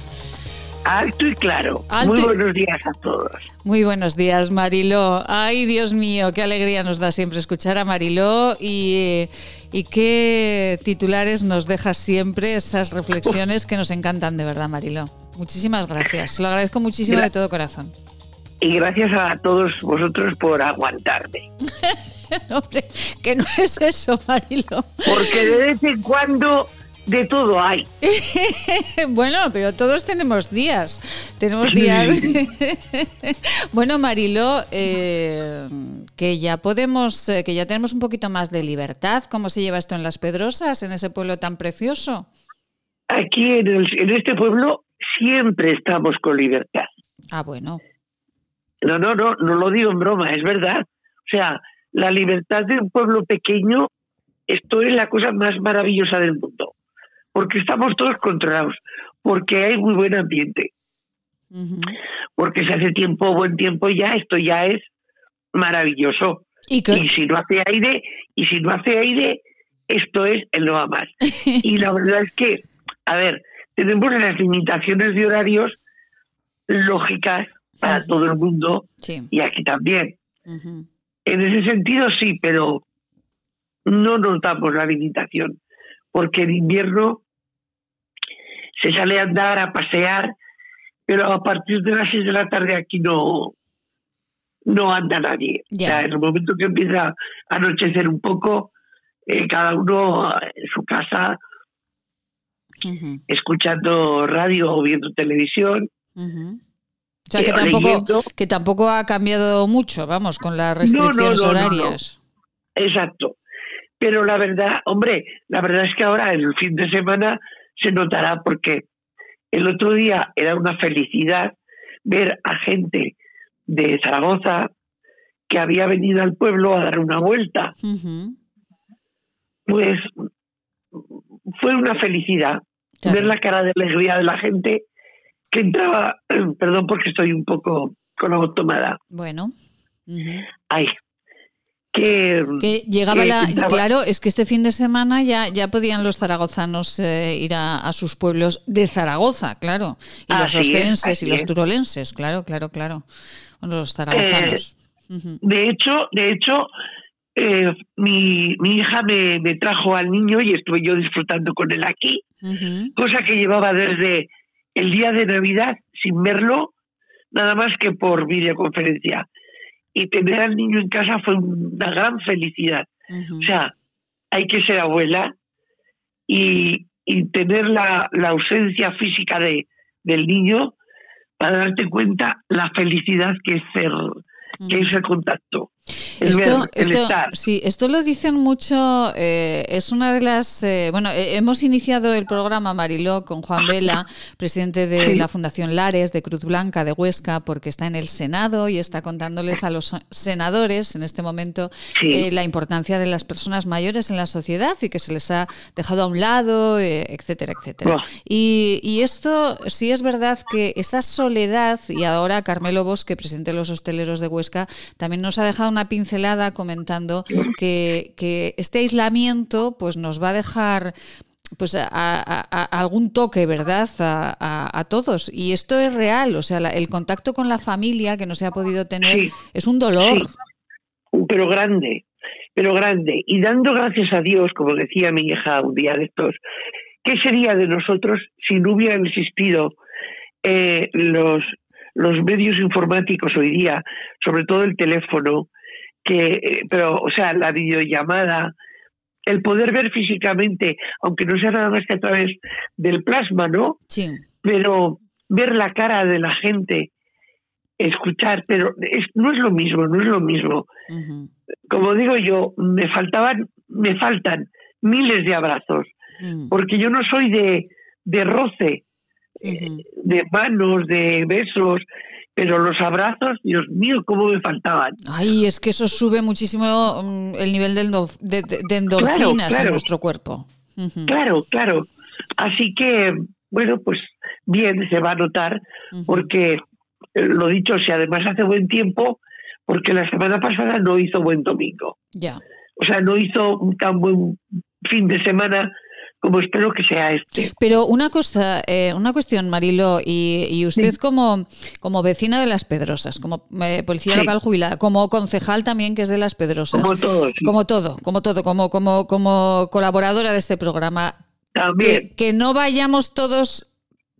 Alto y claro. Muy buenos días a todos. Muy buenos días, Mariló. Ay, Dios mío, qué alegría nos da siempre escuchar a Mariló y, y qué titulares nos deja siempre esas reflexiones que nos encantan de verdad, Mariló. Muchísimas gracias. Lo agradezco muchísimo de todo corazón. Y gracias a todos vosotros por aguantarme. [laughs] Hombre, que no es eso, Mariló. Porque de vez en cuando de todo hay. [laughs] bueno, pero todos tenemos días. Tenemos días. [laughs] bueno, Marilo, eh, que ya podemos, eh, que ya tenemos un poquito más de libertad. ¿Cómo se lleva esto en Las Pedrosas, en ese pueblo tan precioso? Aquí en, en este pueblo siempre estamos con libertad. Ah, bueno. No, no, no, no lo digo en broma, es verdad. O sea, la libertad de un pueblo pequeño, esto es la cosa más maravillosa del mundo porque estamos todos controlados, porque hay muy buen ambiente, porque se hace tiempo, buen tiempo ya, esto ya es maravilloso. ¿Y, si no hace aire, y si no hace aire, esto es el no va más. [laughs] y la verdad es que, a ver, tenemos las limitaciones de horarios lógicas para todo el mundo y aquí también. En ese sentido sí, pero no notamos la limitación porque en invierno se sale a andar, a pasear, pero a partir de las seis de la tarde aquí no, no anda nadie. O sea, en el momento que empieza a anochecer un poco, eh, cada uno en su casa, escuchando radio o viendo televisión. O sea, que tampoco, que tampoco ha cambiado mucho, vamos, con las restricciones horarias. Exacto. Pero la verdad, hombre, la verdad es que ahora el fin de semana se notará porque el otro día era una felicidad ver a gente de Zaragoza que había venido al pueblo a dar una vuelta. Pues fue una felicidad ver la cara de alegría de la gente que entraba, [clears throat] perdón porque estoy un poco con la voz tomada. Bueno. Ay, que, llegaba la claro es que este fin de semana ya ya podían los zaragozanos eh, ir a, sus pueblos de Zaragoza claro. Y los ostenses y los turolenses claro claro claro. Los zaragozanos. Eh, de hecho de hecho eh, mi, mi, hija me, me, trajo al niño y estuve yo disfrutando con él aquí cosa que llevaba desde el día de navidad sin verlo nada más que por videoconferencia y tener al niño en casa fue una gran felicidad. O sea, hay que ser abuela y, y tener la, la, ausencia física de, del niño para darte cuenta la felicidad que es ser que es el contacto. Esto, Sí, esto lo dicen mucho, eh, es una de las... Eh, bueno, eh, hemos iniciado el programa Mariló con Juan Vela, presidente de la Fundación Lares de Cruz Blanca de Huesca, porque está en el Senado y está contándoles a los senadores en este momento la importancia de las personas mayores en la sociedad y que se les ha dejado a un lado, etcétera, etcétera. Y, y esto sí es verdad que esa soledad, y ahora Carmelo Bosque, presidente de los hosteleros de Huesca, también nos ha dejado una pincelada comentando que, este aislamiento pues nos va a dejar pues a, algún toque, ¿verdad? A, todos. Y esto es real, o sea, el contacto con la familia que no se ha podido tener es un dolor. Pero grande, pero grande. Y dando gracias a Dios, como decía mi hija un día de estos, ¿qué sería de nosotros si no hubieran existido eh, los, los medios informáticos hoy día, sobre todo el teléfono, que, eh, pero, o sea, la videollamada, el poder ver físicamente, aunque no sea nada más que a través del plasma, ¿no? Sí. Pero ver la cara de la gente, escuchar, pero es, no es lo mismo, no es lo mismo. Como digo yo, me faltaban, me faltan miles de abrazos, mm. porque yo no soy de, de roce, de manos, de besos, pero los abrazos, Dios mío, cómo me faltaban. Ay, es que eso sube muchísimo mm, el nivel de, de, endorfinas en nuestro cuerpo. Claro, claro. Así que, bueno, pues bien, se va a notar, porque eh, lo dicho, si además hace buen tiempo, porque la semana pasada no hizo buen domingo. Ya. O sea, no hizo un tan buen fin de semana como espero que sea este. Pero una cosa, eh, una cuestión, Marilo, y, usted como, como vecina de Las Pedrosas, como eh, policía local jubilada, como concejal también que es de Las Pedrosas. Como todo. Como todo, como todo, como, como, como colaboradora de este programa. También. Que, no vayamos todos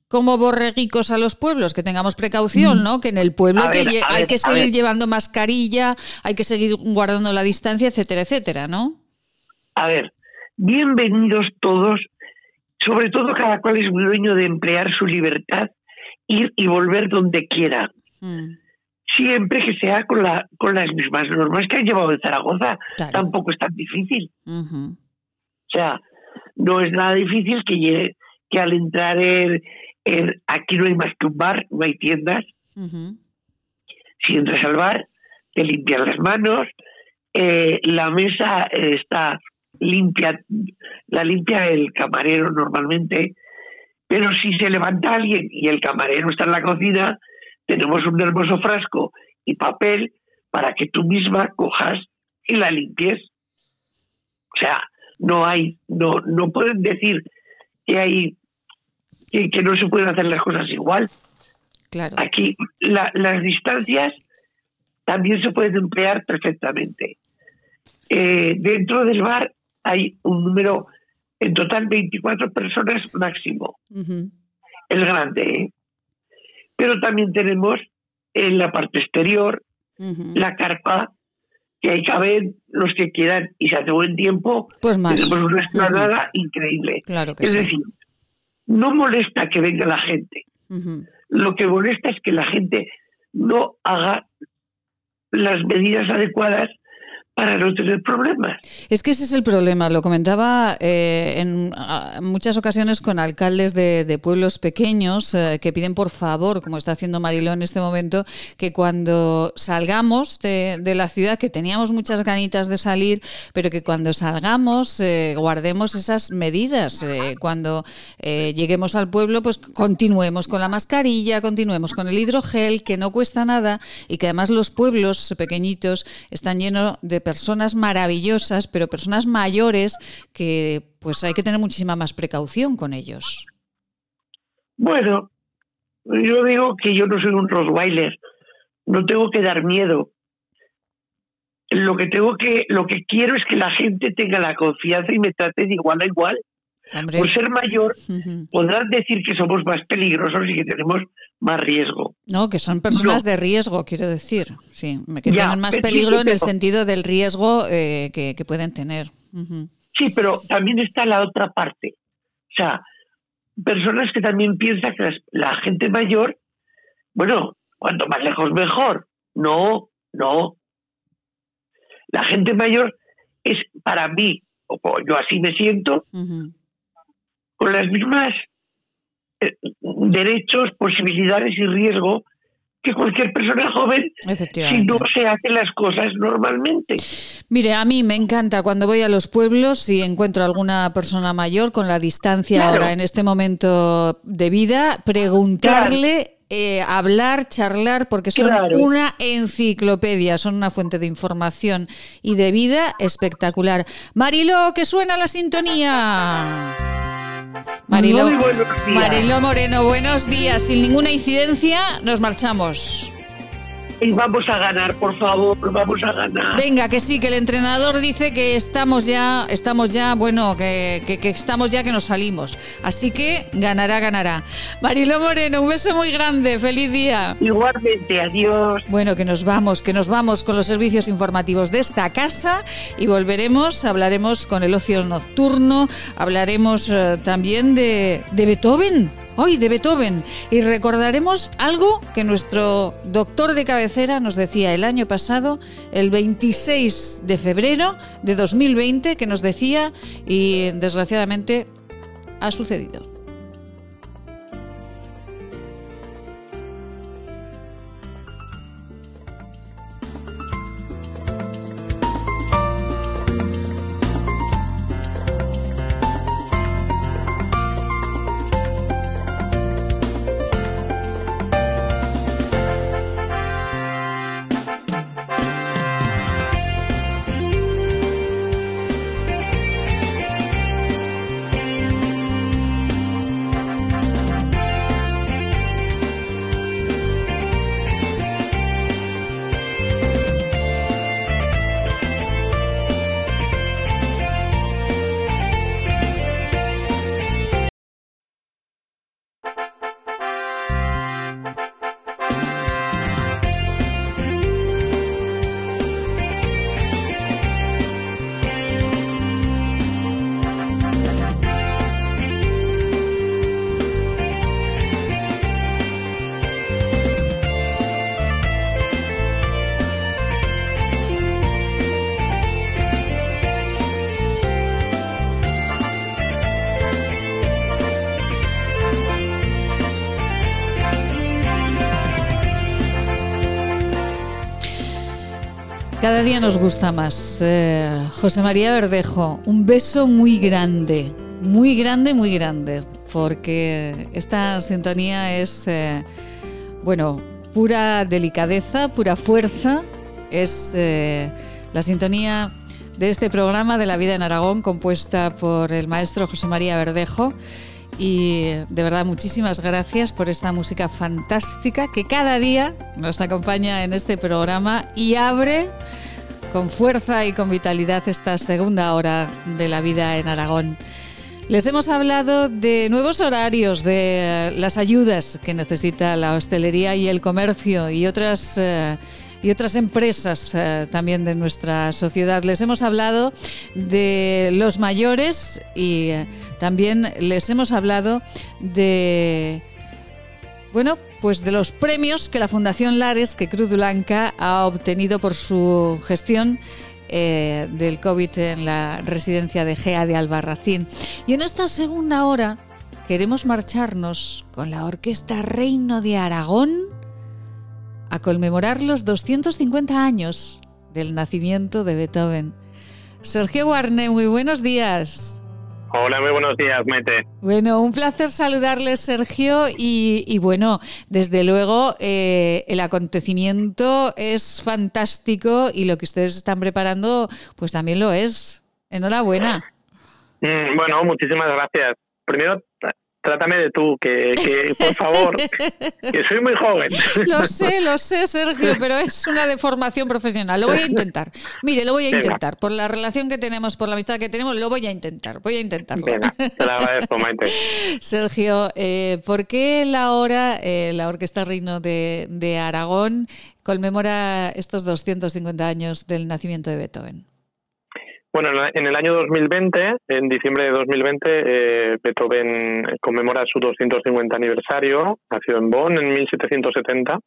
como borreguicos a los pueblos, que tengamos precaución, mm. ¿no? Que en el pueblo hay, que, hay que seguir llevando mascarilla, hay que seguir guardando la distancia, etcétera, etcétera, ¿no? A ver, bienvenidos todos, sobre todo cada cual es muy dueño de emplear su libertad, ir y volver donde quiera. Mm. Siempre que sea con, la, con las mismas normas que han llevado de Zaragoza, tampoco es tan difícil. O sea, no es nada difícil que, que al entrar en, Aquí no hay más que un bar, no hay tiendas. Si entras al bar, te limpian las manos, eh, la mesa está limpia, la limpia el camarero normalmente, pero si se levanta alguien y el camarero está en la cocina, tenemos un hermoso frasco y papel para que tú misma cojas y la limpies. O sea, no hay, no, no pueden decir que hay que, no se pueden hacer las cosas igual. Claro. Aquí las distancias también se pueden emplear perfectamente. Eh, dentro del bar hay un número, en total 24 personas máximo. El grande, ¿eh? Pero también tenemos en la parte exterior la carpa, que ahí caben los que quieran y se hace buen tiempo. Pues más. Tenemos una explanada increíble. Claro que es decir, no molesta que venga la gente. Lo que molesta es que la gente no haga las medidas adecuadas para no tener problemas. Es que ese es el problema, lo comentaba eh, en muchas ocasiones con alcaldes de, pueblos pequeños eh, que piden por favor, como está haciendo Mariló en este momento, que cuando salgamos de, la ciudad, que teníamos muchas ganitas de salir, pero que cuando salgamos eh, guardemos esas medidas. cuando lleguemos al pueblo, pues continuemos con la mascarilla, continuemos con el hidrogel, que no cuesta nada y que además los pueblos pequeñitos están llenos de personas maravillosas, pero personas mayores que pues hay que tener muchísima más precaución con ellos. Bueno, yo digo que yo no soy un Rottweiler, no tengo que dar miedo. Lo que tengo que, lo que quiero es que la gente tenga la confianza y me trate de igual a igual. Por ser mayor, podrán decir que somos más peligrosos y que tenemos más riesgo. No, que son personas de riesgo, quiero decir. Sí, que tienen más peligro en el sentido del riesgo eh, que, pueden tener. Sí, pero también está la otra parte. O sea, personas que también piensan que la gente mayor, bueno, cuanto más lejos mejor. No, No. La gente mayor es para mí, o yo así me siento, con las mismas eh, derechos, posibilidades y riesgo que cualquier persona [laughs] joven si no se hacen las cosas normalmente. Mire, a mí me encanta cuando voy a los pueblos y encuentro alguna persona mayor con la distancia ahora en este momento de vida, preguntarle eh, hablar, charlar, porque son una enciclopedia, son una fuente de información y de vida espectacular. Marilo, que suena la sintonía. Marilo, Marilo Moreno, buenos días. Sin ninguna incidencia, nos marchamos y vamos a ganar, por favor, vamos a ganar. Venga, que sí, que el entrenador dice que estamos ya, estamos ya, bueno, que, que, estamos ya que nos salimos. Así que ganará, ganará. Marilo Moreno, un beso muy grande, feliz día. Igualmente, adiós. Bueno, que nos vamos, que nos vamos con los servicios informativos de esta casa y volveremos, hablaremos con el ocio nocturno, hablaremos eh, también de, de Beethoven hoy de Beethoven y recordaremos algo que nuestro doctor de cabecera nos decía el año pasado, el 26 de febrero de 2020, que nos decía y desgraciadamente ha sucedido. Cada día nos gusta más. Eh, José María Verdejo, un beso muy grande, muy grande, muy grande, porque esta sintonía es, eh, bueno, pura delicadeza, pura fuerza. Es eh, la sintonía de este programa de la vida en Aragón, compuesta por el maestro José María Verdejo. Y de verdad, muchísimas gracias por esta música fantástica que cada día nos acompaña en este programa y abre con fuerza y con vitalidad esta segunda hora de la vida en Aragón. Les hemos hablado de nuevos horarios, de las ayudas que necesita la hostelería y el comercio y otras... Eh, y otras empresas eh, también de nuestra sociedad. Les hemos hablado de los mayores y eh, también les hemos hablado de bueno, pues de los premios que la Fundación Lares, que Cruz Blanca ha obtenido por su gestión eh, del COVID en la residencia de GEA de Albarracín. Y en esta segunda hora queremos marcharnos con la Orquesta Reino de Aragón a conmemorar los 250 años del nacimiento de Beethoven. Sergio Guarne, muy buenos días. Hola, muy buenos días, Mete. Bueno, un placer saludarles, Sergio. Y, bueno, desde luego, eh, el acontecimiento es fantástico y lo que ustedes están preparando, pues también lo es. Enhorabuena. Mm, bueno, muchísimas gracias. Primero, trátame de tú, que, por favor, [laughs] que soy muy joven. Lo sé, lo sé, Sergio, pero es una deformación profesional. Lo voy a intentar. Mire, lo voy a intentar. Por la relación que tenemos, por la amistad que tenemos, lo voy a intentar. Voy a intentarlo. te lo agradezco, Maite. [laughs] Sergio, eh, ¿por qué la hora, eh, la Orquesta Reino de, de Aragón, conmemora estos 250 años del nacimiento de Beethoven? Bueno, en el año 2020, en diciembre de 2020, eh, Beethoven conmemora su 250 aniversario, nació en Bonn en 1770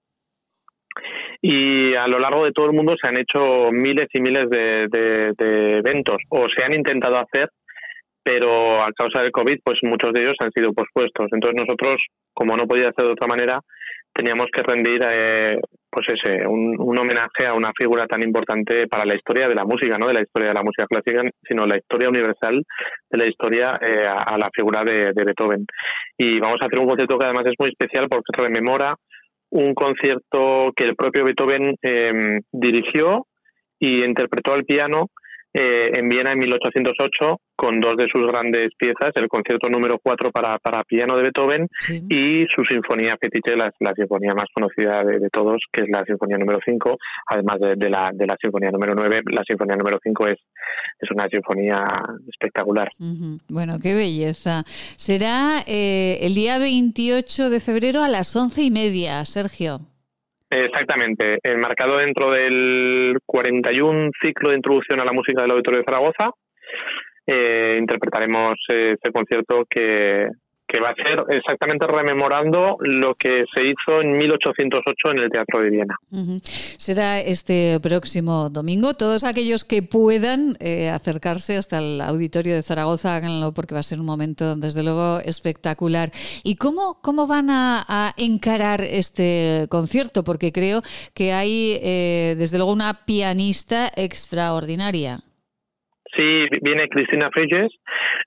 y a lo largo de todo el mundo se han hecho miles y miles de, de eventos o se han intentado hacer pero a causa del COVID, pues muchos de ellos han sido pospuestos. Entonces nosotros, como no podía ser de otra manera, teníamos que rendir eh, pues ese un, homenaje a una figura tan importante para la historia de la música, no de la historia de la música clásica, sino la historia universal de la historia eh, a, la figura de, Beethoven. Y vamos a hacer un concierto que además es muy especial porque rememora un concierto que el propio Beethoven eh, dirigió y interpretó al piano eh, en Viena en 1808 con dos de sus grandes piezas, el concierto número 4 para, para piano de Beethoven y su sinfonía fetiche, la, la sinfonía más conocida de, todos, que es la sinfonía número 5, además de, la, de la sinfonía número 9. La sinfonía número 5 es, es una sinfonía espectacular. Bueno, qué belleza. Será eh, el día 28 de febrero a las once y media, Sergio. Exactamente, enmarcado dentro del 41 ciclo de introducción a la música del Auditorio de Zaragoza, eh, interpretaremos este concierto que, que va a ser exactamente rememorando lo que se hizo en 1808 en el Teatro de Viena. Será este próximo domingo. Todos aquellos que puedan eh, acercarse hasta el auditorio de Zaragoza, háganlo porque va a ser un momento, desde luego, espectacular. ¿Y cómo, cómo van a, encarar este concierto? Porque creo que hay, eh, desde luego, una pianista extraordinaria. Sí, viene Cristina Friges,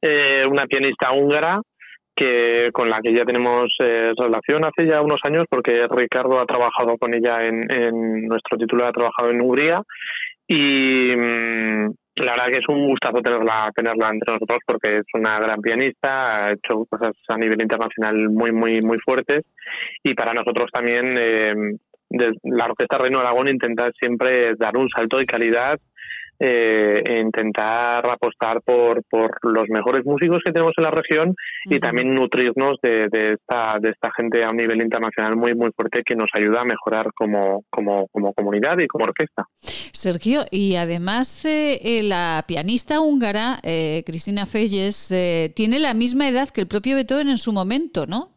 eh, una pianista húngara que con la que ya tenemos eh, relación hace ya unos años porque Ricardo ha trabajado con ella en, en nuestro titular ha trabajado en Hungría. Y mm, la verdad que es un gustazo tenerla tenerla entre nosotros porque es una gran pianista ha hecho cosas a nivel internacional muy muy muy fuertes. Y para nosotros también eh, la orquesta Reino Aragón intenta siempre dar un salto de calidad eh, intentar apostar por, por los mejores músicos que tenemos en la región y también nutrirnos de, de, esta, de esta gente a un nivel internacional muy, muy fuerte que nos ayuda a mejorar como, como, como comunidad y como orquesta. Sergio, y además eh, eh, la pianista húngara, eh, Cristina Felles, tiene la misma edad que el propio Beethoven en su momento, ¿no?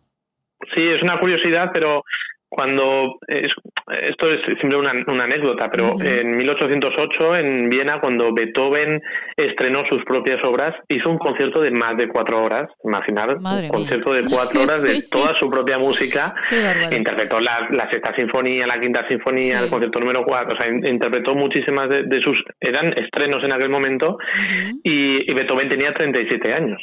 Sí, es una curiosidad, pero cuando esto es siempre una, anécdota, pero en 1808 en Viena cuando Beethoven estrenó sus propias obras hizo un concierto de más de cuatro horas, imaginar un concierto de cuatro horas de [laughs] toda su propia música, interpretó la, sexta sinfonía, la quinta sinfonía, el concierto número cuatro, o sea, interpretó muchísimas de, sus eran estrenos en aquel momento y, y Beethoven tenía 37 años.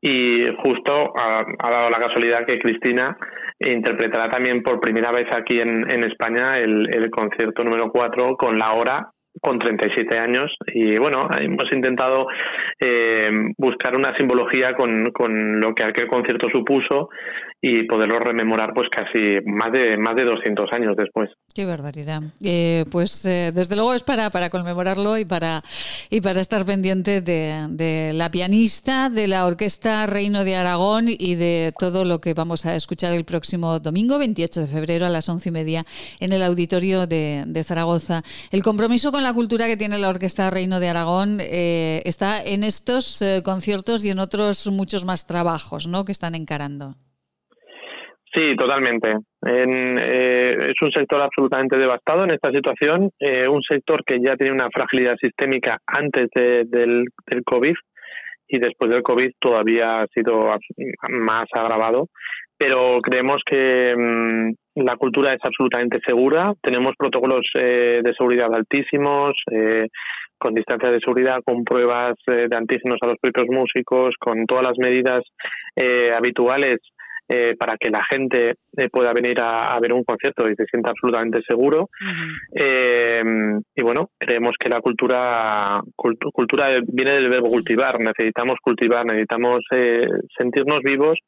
Y justo ha, dado la casualidad que Cristina interpretará también por primera vez aquí en, en España el, el concierto número 4 con la hora con 37 años. Y bueno, hemos intentado eh, buscar una simbología con, con, lo que aquel concierto supuso y poderlo rememorar pues casi más de más de 200 años después. Qué barbaridad. Eh, pues eh, desde luego es para, para conmemorarlo y para y para estar pendiente de, la pianista, de la Orquesta Reino de Aragón y de todo lo que vamos a escuchar el próximo domingo, 28 de febrero a las once y media en el auditorio de, de Zaragoza. El compromiso con la cultura que tiene la Orquesta Reino de Aragón eh, está en estos conciertos y en otros muchos más trabajos ¿no? que están encarando. Sí, totalmente. Eh, es un sector absolutamente devastado en esta situación, eh, un sector que ya tiene una fragilidad sistémica antes del, COVID y después del COVID todavía ha sido más agravado. Pero creemos que mm, la cultura es absolutamente segura. Tenemos protocolos eh, de seguridad altísimos, con distancia de seguridad, con pruebas de antígenos a los propios músicos, con todas las medidas habituales eh, para que la gente eh, pueda venir a, ver un concierto y se sienta absolutamente seguro. Eh, y bueno, creemos que la cultura, cultura viene del verbo cultivar. Necesitamos cultivar, necesitamos sentirnos vivos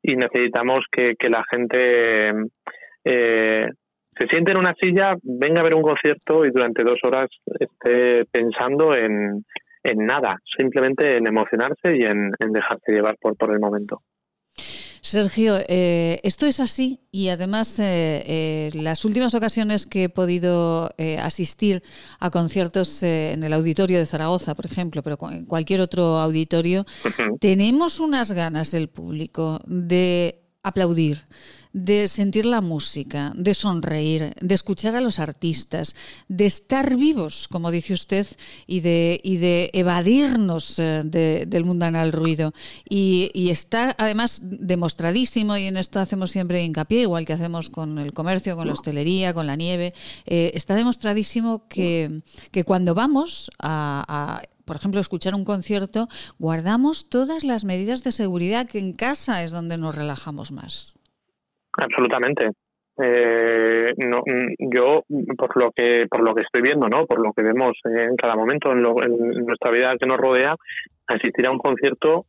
y necesitamos que, que la gente se siente en una silla, venga a ver un concierto y durante dos horas esté pensando en, en nada, simplemente en emocionarse y en, en dejarse llevar por, por el momento. Sergio, eh, esto es así y además eh, eh, las últimas ocasiones que he podido asistir a conciertos en el auditorio de Zaragoza, por ejemplo, pero en cualquier otro auditorio, tenemos unas ganas el público de aplaudir, de sentir la música, de sonreír, de escuchar a los artistas, de estar vivos, como dice usted, y de, y de evadirnos eh, del mundanal ruido. Y, está además demostradísimo, y en esto hacemos siempre hincapié, igual que hacemos con el comercio, con la hostelería, con la nieve, eh, está demostradísimo que, que cuando vamos a por ejemplo, escuchar un concierto, guardamos todas las medidas de seguridad que en casa es donde nos relajamos más. Absolutamente. Eh, no, yo por lo que por lo que estoy viendo, no, por lo que vemos en cada momento en, nuestra vida que nos rodea, asistir a un concierto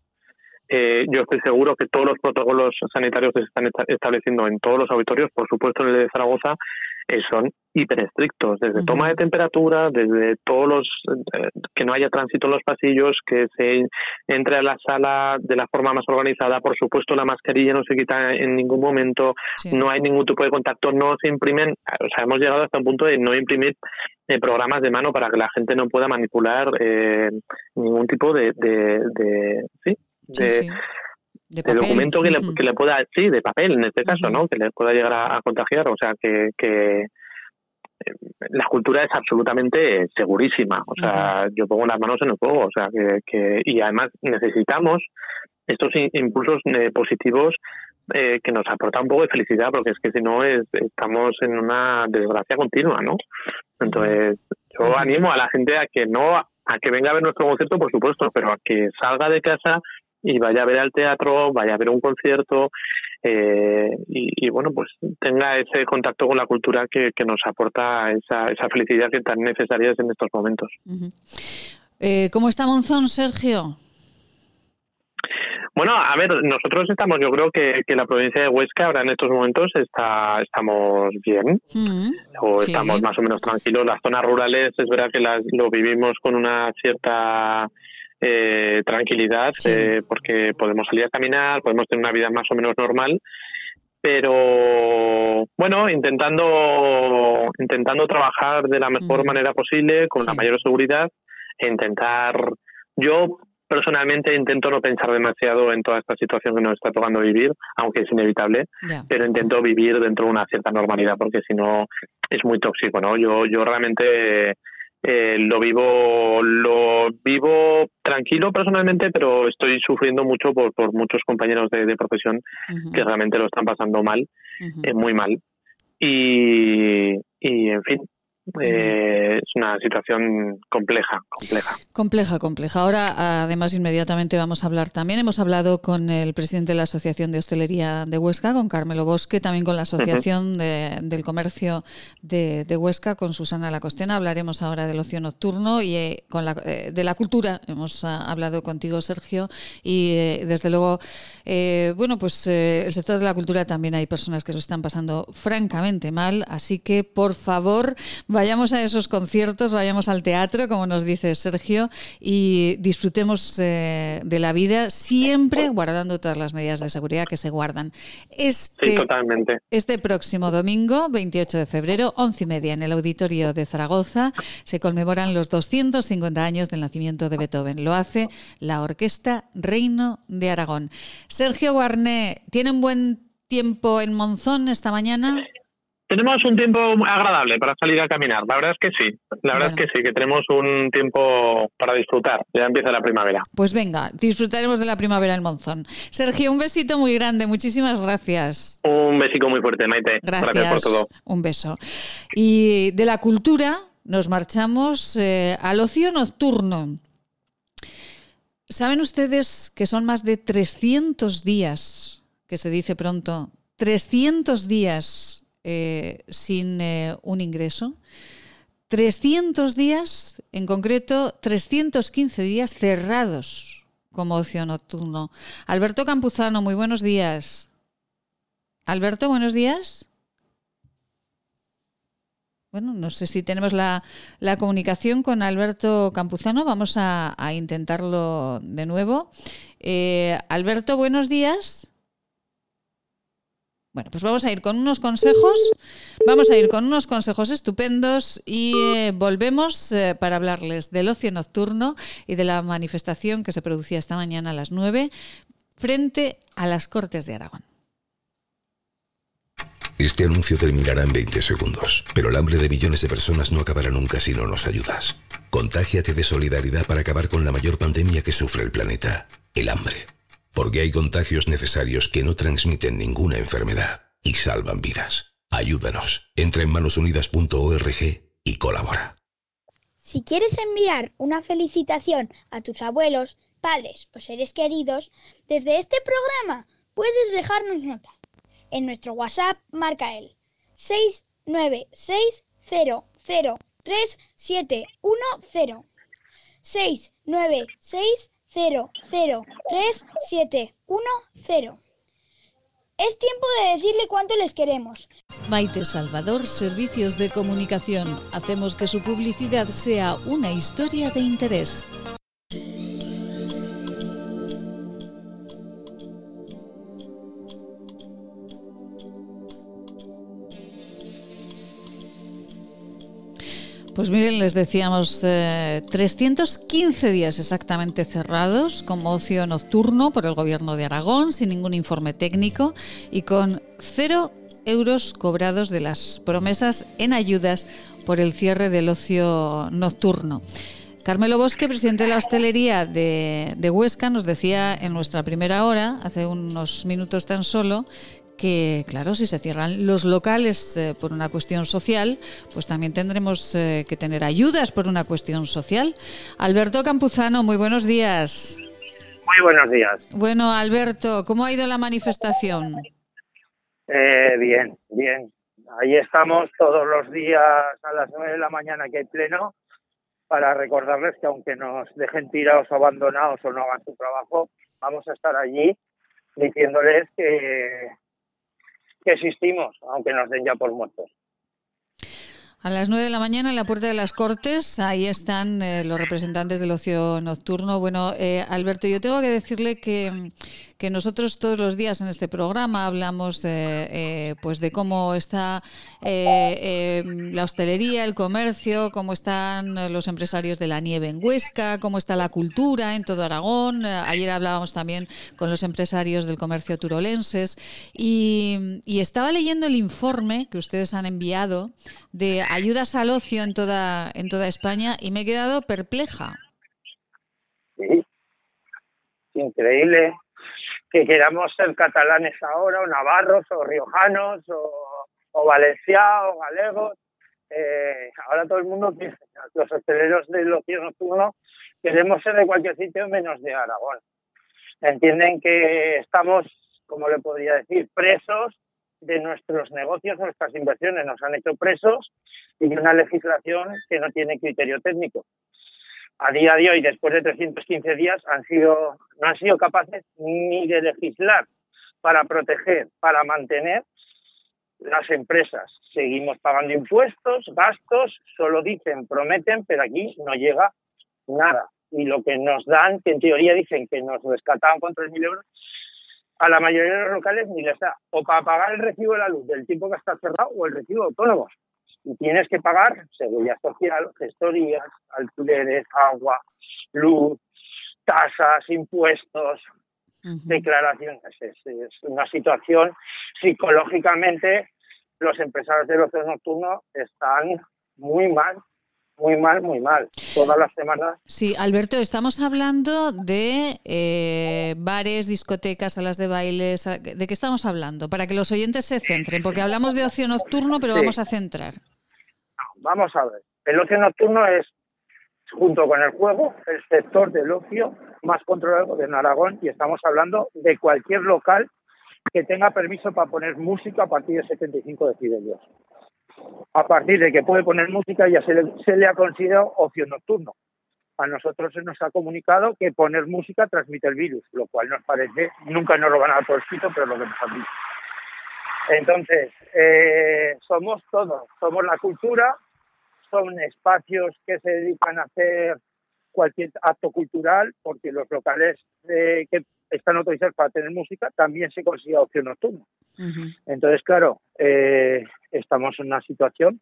eh, yo estoy seguro que todos los protocolos sanitarios que se están estableciendo en todos los auditorios, por supuesto en el de Zaragoza, eh, son hiper estrictos, desde toma de temperatura, desde todos los eh, que no haya tránsito en los pasillos, que se entre a la sala de la forma más organizada, por supuesto la mascarilla no se quita en ningún momento, no hay ningún tipo de contacto, no se imprimen, o sea, hemos llegado hasta un punto de no imprimir eh, programas de mano para que la gente no pueda manipular ningún tipo de, de, sí, de, documento que le, que le, pueda, sí, de papel en este caso, ¿no? Que le pueda llegar a, contagiar. O sea, que, que eh, la cultura es absolutamente segurísima. O sea, yo pongo las manos en el fuego. O sea, que, que y además necesitamos estos impulsos eh, positivos eh, que nos aportan un poco de felicidad, porque es que si no es, estamos en una desgracia continua, ¿no? Entonces, yo animo a la gente a que no, a que venga a ver nuestro concierto, por supuesto, pero a que salga de casa y vaya a ver al teatro, vaya a ver un concierto eh, y, bueno, pues tenga ese contacto con la cultura que, nos aporta esa, esa felicidad que tan necesaria es en estos momentos. Eh, ¿Cómo está Monzón, Sergio? Bueno, a ver, nosotros estamos, yo creo que, que la provincia de Huesca ahora en estos momentos está estamos bien, o estamos más o menos tranquilos. Las zonas rurales es verdad que las, lo vivimos con una cierta eh, tranquilidad, eh, porque podemos salir a caminar, podemos tener una vida más o menos normal, pero bueno, intentando intentando trabajar de la mejor manera posible, con la mayor seguridad, e intentar yo personalmente intento no pensar demasiado en toda esta situación que nos está tocando vivir, aunque es inevitable, pero intento vivir dentro de una cierta normalidad, porque si no es muy tóxico, ¿no? Yo, yo realmente eh, lo vivo lo vivo tranquilo personalmente pero estoy sufriendo mucho por, por muchos compañeros de, profesión que realmente lo están pasando mal eh, muy mal. Y, y en fin eh, es una situación compleja, compleja. Compleja, compleja. Ahora, además, inmediatamente vamos a hablar también. Hemos hablado con el presidente de la Asociación de Hostelería de Huesca, con Carmelo Bosque, también con la Asociación del Comercio de, Huesca, con Susana Lacostena. Hablaremos ahora del ocio nocturno y eh, con la, eh, de la cultura. Hemos ah, hablado contigo, Sergio, y desde luego, bueno, pues el sector de la cultura también hay personas que lo están pasando francamente mal. Así que, por favor, vayamos a esos conciertos, vayamos al teatro, como nos dice Sergio, y disfrutemos eh, de la vida siempre guardando todas las medidas de seguridad que se guardan. Este, sí, totalmente. Este próximo domingo, 28 de febrero, 11 y media, en el Auditorio de Zaragoza, se conmemoran los 250 años del nacimiento de Beethoven. Lo hace la Orquesta Reino de Aragón. Sergio Guarné, ¿tienen buen tiempo en Monzón esta mañana? Tenemos un tiempo agradable para salir a caminar, la verdad es que sí, la verdad es que sí, que tenemos un tiempo para disfrutar, ya empieza la primavera. Pues venga, disfrutaremos de la primavera en Monzón. Sergio, un besito muy grande, muchísimas gracias. Un besito muy fuerte, Maite. Gracias, por todo. Un beso. Y de la cultura nos marchamos eh, al ocio nocturno. ¿Saben ustedes que son más de 300 días, que se dice pronto, 300 días eh, sin eh, un ingreso. 300 días, en concreto 315 días cerrados como ocio nocturno. Alberto Campuzano, muy buenos días. Alberto, buenos días. Bueno, no sé si tenemos la, comunicación con Alberto Campuzano. Vamos a, intentarlo de nuevo. Eh, Alberto, buenos días. Bueno, pues vamos a ir con unos consejos, vamos a ir con unos consejos estupendos y eh, volvemos eh, para hablarles del ocio nocturno y de la manifestación que se producía esta mañana a las 9 frente a las Cortes de Aragón. Este anuncio terminará en 20 segundos, pero el hambre de millones de personas no acabará nunca si no nos ayudas. Contágiate de solidaridad para acabar con la mayor pandemia que sufre el planeta, el hambre. Porque hay contagios necesarios que no transmiten ninguna enfermedad y salvan vidas. Ayúdanos. Entra en manosunidas.org y colabora. Si quieres enviar una felicitación a tus abuelos, padres o seres queridos, desde este programa puedes dejarnos nota. En nuestro WhatsApp marca el 696003710 696003710 es tiempo de decirle cuánto les queremos. Maite Salvador, Servicios de Comunicación. Hacemos que su publicidad sea una historia de interés. Pues miren, les decíamos 315 eh, días exactamente cerrados como ocio nocturno por el Gobierno de Aragón, sin ningún informe técnico y con cero euros cobrados de las promesas en ayudas por el cierre del ocio nocturno. Carmelo Bosque, presidente de la hostelería de, de, Huesca, nos decía en nuestra primera hora, hace unos minutos tan solo, que, claro, si se cierran los locales eh, por una cuestión social, pues también tendremos eh, que tener ayudas por una cuestión social. Alberto Campuzano, muy buenos días. Muy buenos días. Bueno, Alberto, ¿cómo ha ido la manifestación? Eh, bien, bien. Ahí estamos todos los días a las nueve de la mañana que hay pleno para recordarles que aunque nos dejen tirados abandonados o no hagan su trabajo, vamos a estar allí diciéndoles que que existimos, aunque nos den ya por muertos. A las 9 de la mañana en la Puerta de las Cortes, ahí están eh, los representantes del ocio nocturno. Bueno, eh, Alberto, yo tengo que decirle que, que, nosotros todos los días en este programa hablamos eh, pues de cómo está la hostelería, el comercio, cómo están los empresarios de la nieve en Huesca, cómo está la cultura en todo Aragón. ayer hablábamos también con los empresarios del comercio turolenses y estaba leyendo el informe que ustedes han enviado de ayudas al ocio en toda, en toda España y me he quedado perpleja. Sí, increíble que queramos ser catalanes ahora, o navarros, o riojanos, o, o valencianos, o galegos. Eh, ahora todo el mundo, los hosteleros del ocio nocturno, queremos ser de cualquier sitio menos de Aragón. Entienden que estamos, como le podría decir, presos de nuestros negocios, nuestras inversiones, nos han hecho presos y una legislación que no tiene criterio técnico. A día de hoy, después de 315 días, han sido, no han sido capaces ni de legislar para proteger, para mantener las empresas. Seguimos pagando impuestos, gastos, solo dicen, prometen, pero aquí no llega nada. Y lo que nos dan, que en teoría dicen que nos rescataban con 3.000 euros, a la mayoría de los locales ni les da o para pagar el recibo de la luz del tiempo que está cerrado o el recibo autónomo. Y tienes que pagar seguridad social, gestorías, alquileres, agua, luz, tasas, impuestos, declaraciones. Es, es, una situación psicológicamente, los empresarios del ocio nocturno están muy mal muy mal, muy mal, todas las semanas. Sí, Alberto, estamos hablando de eh, bares, discotecas, salas de bailes. ¿De qué estamos hablando? Para que los oyentes se centren, porque hablamos de ocio nocturno, pero vamos a centrar. vamos a ver. El ocio nocturno es, junto con el juego, el sector del ocio más controlado de Aragón y estamos hablando de cualquier local que tenga permiso para poner música a partir de 75 decibelios a partir de que puede poner música ya se le, ha considerado ocio nocturno. A nosotros se nos ha comunicado que poner música transmite el virus, lo cual nos parece, nunca nos lo van a dar por escrito, pero lo que nos han dicho. Entonces, eh, somos todos, somos la cultura, son espacios que se dedican a hacer cualquier acto cultural, porque los locales eh, que están autorizados para tener música también se consigue opción nocturna. Entonces, claro, eh, estamos en una situación,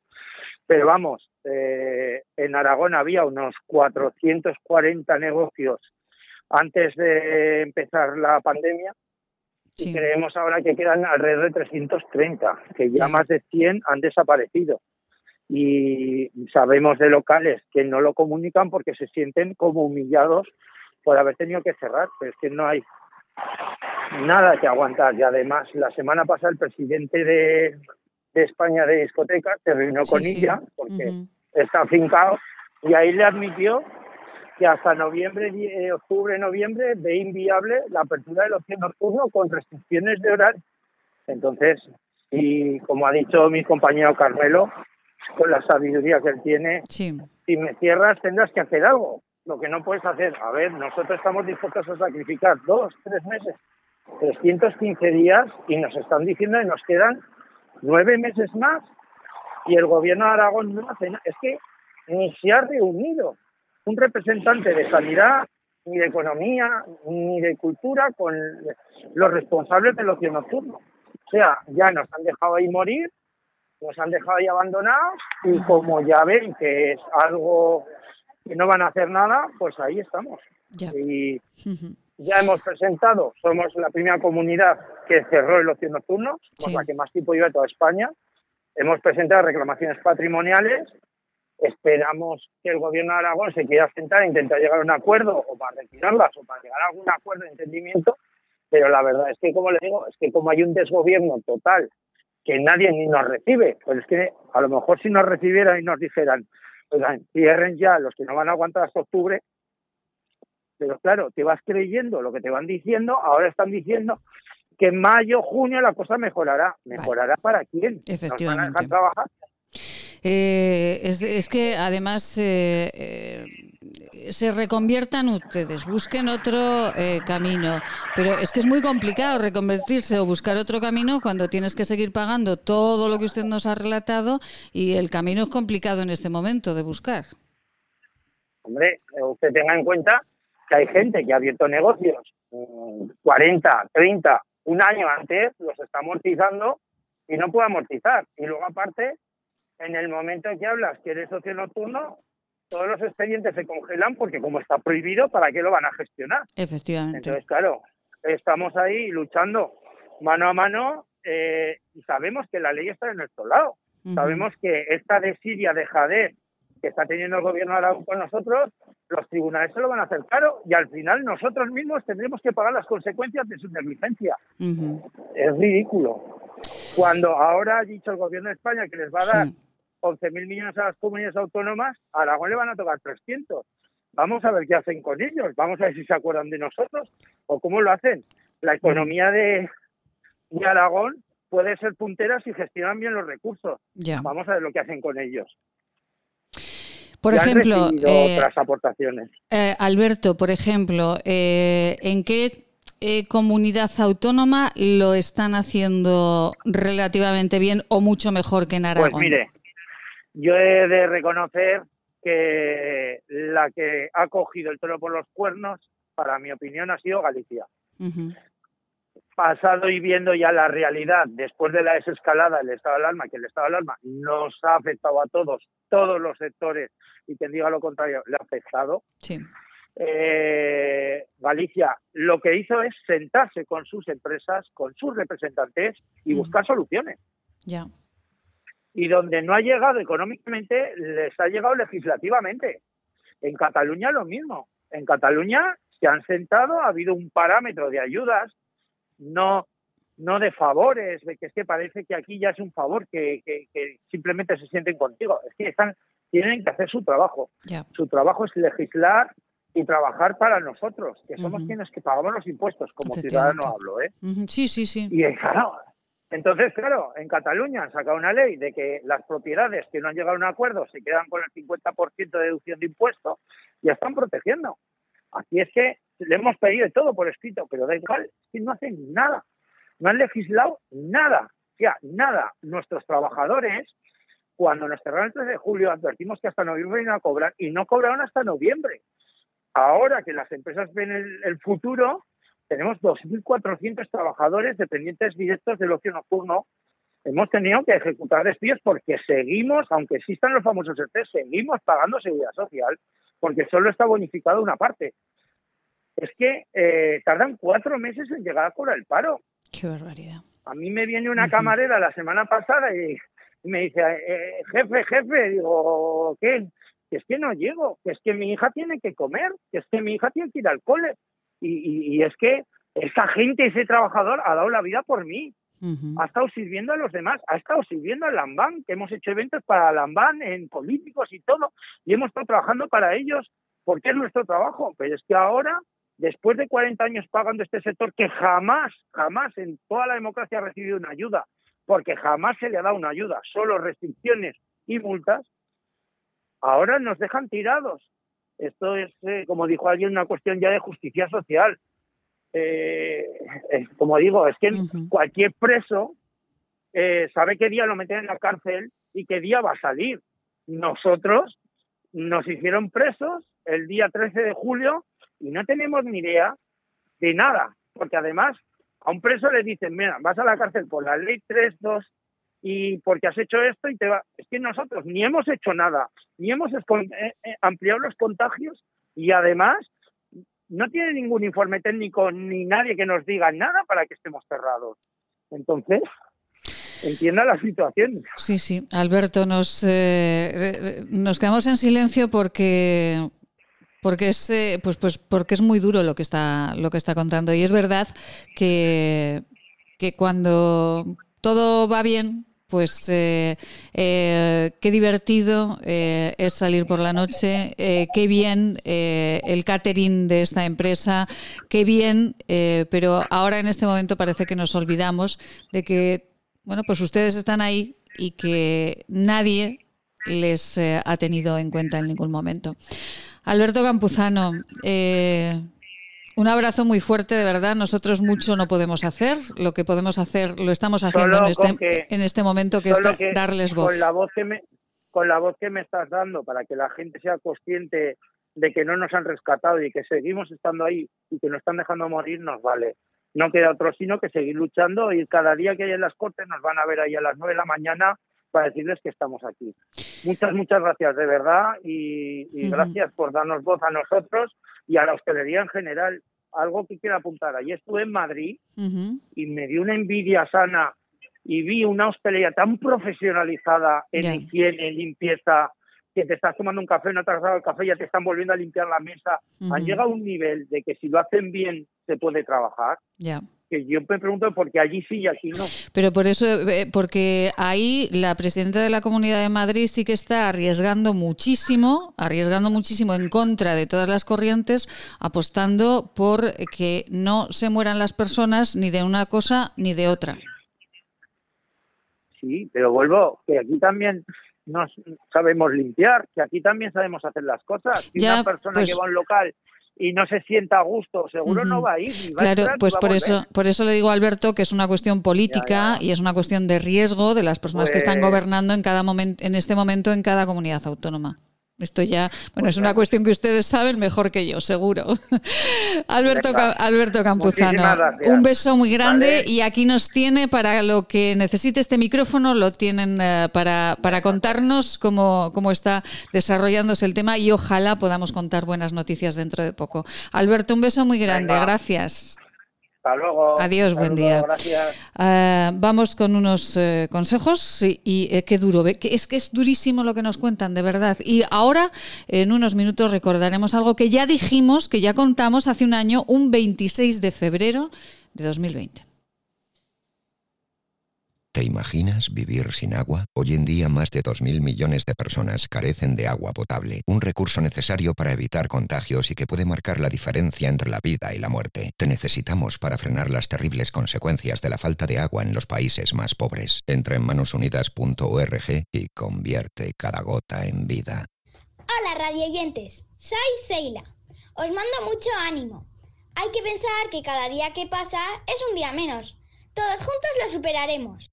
pero vamos, eh, en Aragón había unos 440 negocios antes de empezar la pandemia Y creemos ahora que quedan alrededor de 330, que ya más de 100 han desaparecido. Y sabemos de locales que no lo comunican porque se sienten como humillados por haber tenido que cerrar, pero es que no hay nada que aguantar. Y además, la semana pasada el presidente de, España de discotecas se reunió con ella porque está afincado y ahí le admitió que hasta noviembre, eh, octubre, noviembre ve inviable la apertura del ocio nocturno con restricciones de horario. Entonces, y como ha dicho mi compañero Carmelo, con la sabiduría que él tiene, si me cierras tendrás que hacer algo. Lo que no puedes hacer, a ver, nosotros estamos dispuestos a sacrificar dos, tres meses, 315 días y nos están diciendo que nos quedan nueve meses más y el gobierno de Aragón no hace nada. Es que ni se ha reunido un representante de sanidad, ni de economía, ni de cultura con los responsables del ocio nocturno. O sea, ya nos han dejado ahí morir, nos han dejado ahí abandonados y como ya ven que es algo que no van a hacer nada, pues ahí estamos. Y ya hemos presentado, somos la primera comunidad que cerró el ocio nocturno, somos la que más tiempo lleva toda España. Hemos presentado reclamaciones patrimoniales. Esperamos que el gobierno de Aragón se quiera sentar e intentar llegar a un acuerdo o para retirarlas o para llegar a algún acuerdo de entendimiento, pero la verdad es que, como le digo, es que como hay un desgobierno total que nadie ni nos recibe, pues es que a lo mejor si nos recibieran y nos dijeran, oigan, cierren ya los que no van a aguantar hasta octubre, pero claro, te vas creyendo lo que te van diciendo, ahora están diciendo que en mayo, junio la cosa mejorará. ¿Mejorará para quién? Efectivamente. ¿Nos van a dejar trabajar? Eh, es, que además eh, eh, se reconviertan ustedes, busquen otro camino, pero es que es muy complicado reconvertirse o buscar otro camino cuando tienes que seguir pagando todo lo que usted nos ha relatado y el camino es complicado en este momento de buscar. Hombre, usted tenga en cuenta que hay gente que ha abierto negocios 40, mm, 30, un año antes, los está amortizando y no puede amortizar. Y luego aparte en el momento en que hablas que eres socio nocturno, todos los expedientes se congelan porque como está prohibido, ¿para qué lo van a gestionar? Efectivamente. Entonces, claro, estamos ahí luchando mano a mano eh, y sabemos que la ley está de nuestro lado. Sabemos que esta desidia de Jade que está teniendo el gobierno ahora con nosotros, los tribunales se lo van a hacer caro y al final nosotros mismos tendremos que pagar las consecuencias de su negligencia. Es ridículo. Cuando ahora ha dicho el gobierno de España que les va a dar 11.000 millones a las comunidades autónomas, a Aragón le van a tocar 300. Vamos a ver qué hacen con ellos, vamos a ver si se acuerdan de nosotros o cómo lo hacen. La economía de, Aragón puede ser puntera si gestionan bien los recursos. Vamos a ver lo que hacen con ellos. Por ejemplo, eh, otras aportaciones. Eh, Alberto, por ejemplo, eh, ¿en qué comunidad autónoma lo están haciendo relativamente bien o mucho mejor que en Aragón? Pues mire, yo he de reconocer que la que ha cogido el toro por los cuernos, para mi opinión, ha sido Galicia. Pasado y viendo ya la realidad, después de la desescalada del estado de alarma, que el estado de alarma nos ha afectado a todos, todos los sectores, y quien diga lo contrario, le ha afectado. Eh, Galicia lo que hizo es sentarse con sus empresas, con sus representantes y buscar soluciones. Ya y donde no ha llegado económicamente, les ha llegado legislativamente. En Cataluña lo mismo. En Cataluña se han sentado, ha habido un parámetro de ayudas, no, no de favores, de que es que parece que aquí ya es un favor, que, simplemente se sienten contigo. Es que están, tienen que hacer su trabajo. Su trabajo es legislar y trabajar para nosotros, que somos quienes que pagamos los impuestos, como ciudadano hablo. ¿eh? Sí, sí, sí. Y claro, entonces, claro, en Cataluña han sacado una ley de que las propiedades que no han llegado a un acuerdo se quedan con el 50% de deducción de impuestos y están protegiendo. Aquí es que le hemos pedido todo por escrito, pero da igual, que no hacen nada. No han legislado nada. Sea, nada. Nuestros trabajadores, cuando nos cerraron el 3 de julio, advertimos que hasta noviembre iban a cobrar y no cobraron hasta noviembre. Ahora que las empresas ven el futuro, tenemos 2.400 trabajadores dependientes directos del ocio nocturno. Hemos tenido que ejecutar despidos porque seguimos, aunque existan los famosos ERTE, seguimos pagando seguridad social, porque solo está bonificado una parte. Es que eh, tardan cuatro meses en llegar a cobrar el paro. Qué barbaridad. A mí me viene una camarera la semana pasada y me dice, eh, jefe, jefe, digo, ¿qué? Que es que no llego, que es que mi hija tiene que comer, que es que mi hija tiene que ir al cole. Y, y, es que esa gente, ese trabajador ha dado la vida por mí. Ha estado sirviendo a los demás, ha estado sirviendo a Lambán, que hemos hecho eventos para Lambán, en políticos y todo, y hemos estado trabajando para ellos, porque es nuestro trabajo. Pero es que ahora, después de 40 años pagando este sector, que jamás, jamás en toda la democracia ha recibido una ayuda, porque jamás se le ha dado una ayuda, solo restricciones y multas, ahora nos dejan tirados. Esto es, eh, como dijo alguien, una cuestión ya de justicia social. Eh, como digo, es que cualquier preso eh, sabe qué día lo meten en la cárcel y qué día va a salir. Nosotros nos hicieron presos el día 13 de julio y no tenemos ni idea de nada, porque además a un preso le dicen, mira, vas a la cárcel por la ley 3.2 y porque has hecho esto y te va... Es que nosotros ni hemos hecho nada, ni hemos eh, eh, ampliado los contagios y además no tiene ningún informe técnico ni nadie que nos diga nada para que estemos cerrados. Entonces, entienda la situación. Sí, sí. Alberto, nos, eh, nos quedamos en silencio porque porque es pues pues porque es muy duro lo que está lo que está contando y es verdad que que cuando todo va bien pues eh, eh, qué divertido eh, es salir por la noche, qué bien el catering de esta empresa, qué bien, pero ahora en este momento parece que nos olvidamos de que, bueno, pues ustedes están ahí y que nadie les ha tenido en cuenta en ningún momento. Alberto Campuzano, un abrazo muy fuerte, de verdad. Nosotros mucho no podemos hacer. Lo que podemos hacer lo estamos haciendo en este, en este, momento, que es darles voz. Con la voz, que me, con la voz que me estás dando, para que la gente sea consciente de que no nos han rescatado y que seguimos estando ahí y que nos están dejando morir, nos vale. No queda otro sino que seguir luchando y cada día que hay en las cortes nos van a ver ahí a las nueve de la mañana para decirles que estamos aquí. Muchas, muchas gracias de verdad y, gracias por darnos voz a nosotros y a la hostelería en general. Algo que quiero apuntar. Ayer estuve en Madrid y me dio una envidia sana y vi una hostelería tan profesionalizada en higiene, en limpieza, que te estás tomando un café, no te has dado el café, ya te están volviendo a limpiar la mesa. Han llegado a un nivel de que si lo hacen bien se puede trabajar. Ya que yo me pregunto por qué allí sí y aquí no. Pero por eso, eh, porque ahí la presidenta de la Comunidad de Madrid sí que está arriesgando muchísimo, arriesgando muchísimo en contra de todas las corrientes, apostando por que no se mueran las personas ni de una cosa ni de otra. Sí, pero vuelvo, que aquí también no sabemos limpiar, que aquí también sabemos hacer las cosas. Si una persona pues que va a un local y no se sienta a gusto, seguro no va a ir. claro, pues por eso, por eso le digo a Alberto que es una cuestión política y es una cuestión de riesgo de las personas que están pues gobernando en cada momento, en este momento en cada comunidad autónoma. Esto ya, bueno, pues es una cuestión que ustedes saben mejor que yo, seguro. [laughs] Alberto, Alberto Campuzano, un beso muy grande y aquí nos tiene para lo que necesite este micrófono, lo tienen eh, para, para contarnos cómo, cómo está desarrollándose el tema y ojalá podamos contar buenas noticias dentro de poco. Alberto, un beso muy grande, gracias luego. Adiós, buen día. Ah, vamos con unos eh, consejos y, eh, qué duro. es que es durísimo lo que nos cuentan, de verdad. Y ahora, en unos minutos, recordaremos algo que ya dijimos, que ya contamos hace un año, un 26 de febrero de 2020. ¿Te imaginas vivir sin agua? Hoy en día más de 2.000 millones de personas carecen de agua potable, un recurso necesario para evitar contagios y que puede marcar la diferencia entre la vida y la muerte. Te necesitamos para frenar las terribles consecuencias de la falta de agua en los países más pobres. Entra en manosunidas.org y convierte cada gota en vida. Hola radioyentes, soy Seila. Os mando mucho ánimo. Hay que pensar que cada día que pasa es un día menos. Todos juntos lo superaremos.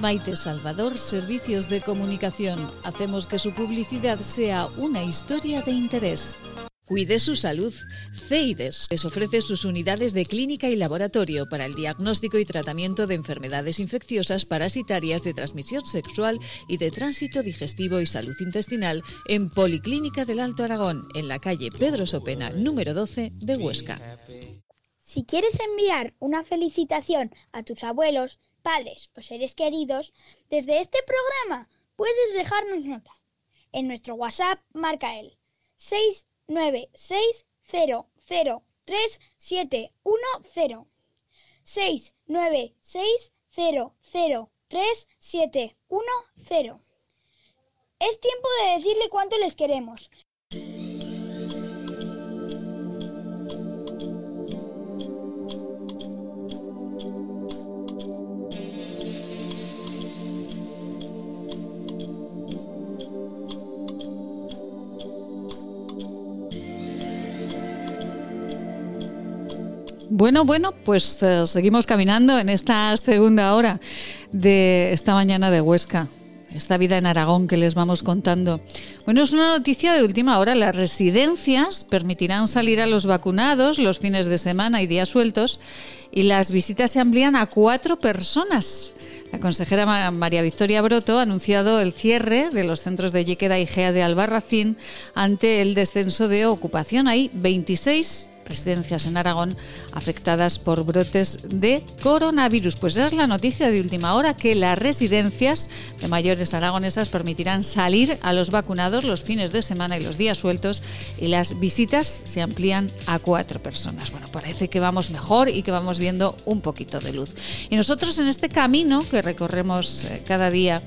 Maite Salvador, Servicios de Comunicación. Hacemos que su publicidad sea una historia de interés. Cuide su salud. CEIDES les ofrece sus unidades de clínica y laboratorio para el diagnóstico y tratamiento de enfermedades infecciosas parasitarias de transmisión sexual y de tránsito digestivo y salud intestinal en Policlínica del Alto Aragón, en la calle Pedro Sopena, número 12 de Huesca. Si quieres enviar una felicitación a tus abuelos, padres o seres queridos, desde este programa puedes dejarnos nota. En nuestro WhatsApp marca el 696003710. 696003710. Es tiempo de decirle cuánto les queremos. Bueno, bueno, pues eh, seguimos caminando en esta segunda hora de esta mañana de Huesca, esta vida en Aragón que les vamos contando. Bueno, es una noticia de última hora. Las residencias permitirán salir a los vacunados los fines de semana y días sueltos y las visitas se amplían a cuatro personas. La consejera María Victoria Broto ha anunciado el cierre de los centros de Yequeda y Gea de Albarracín ante el descenso de ocupación. Hay 26 residencias en Aragón afectadas por brotes de coronavirus. Pues esa es la noticia de última hora, que las residencias de mayores aragonesas permitirán salir a los vacunados los fines de semana y los días sueltos y las visitas se amplían a cuatro personas. Bueno, parece que vamos mejor y que vamos viendo un poquito de luz. Y nosotros en este camino que recorremos eh, cada día,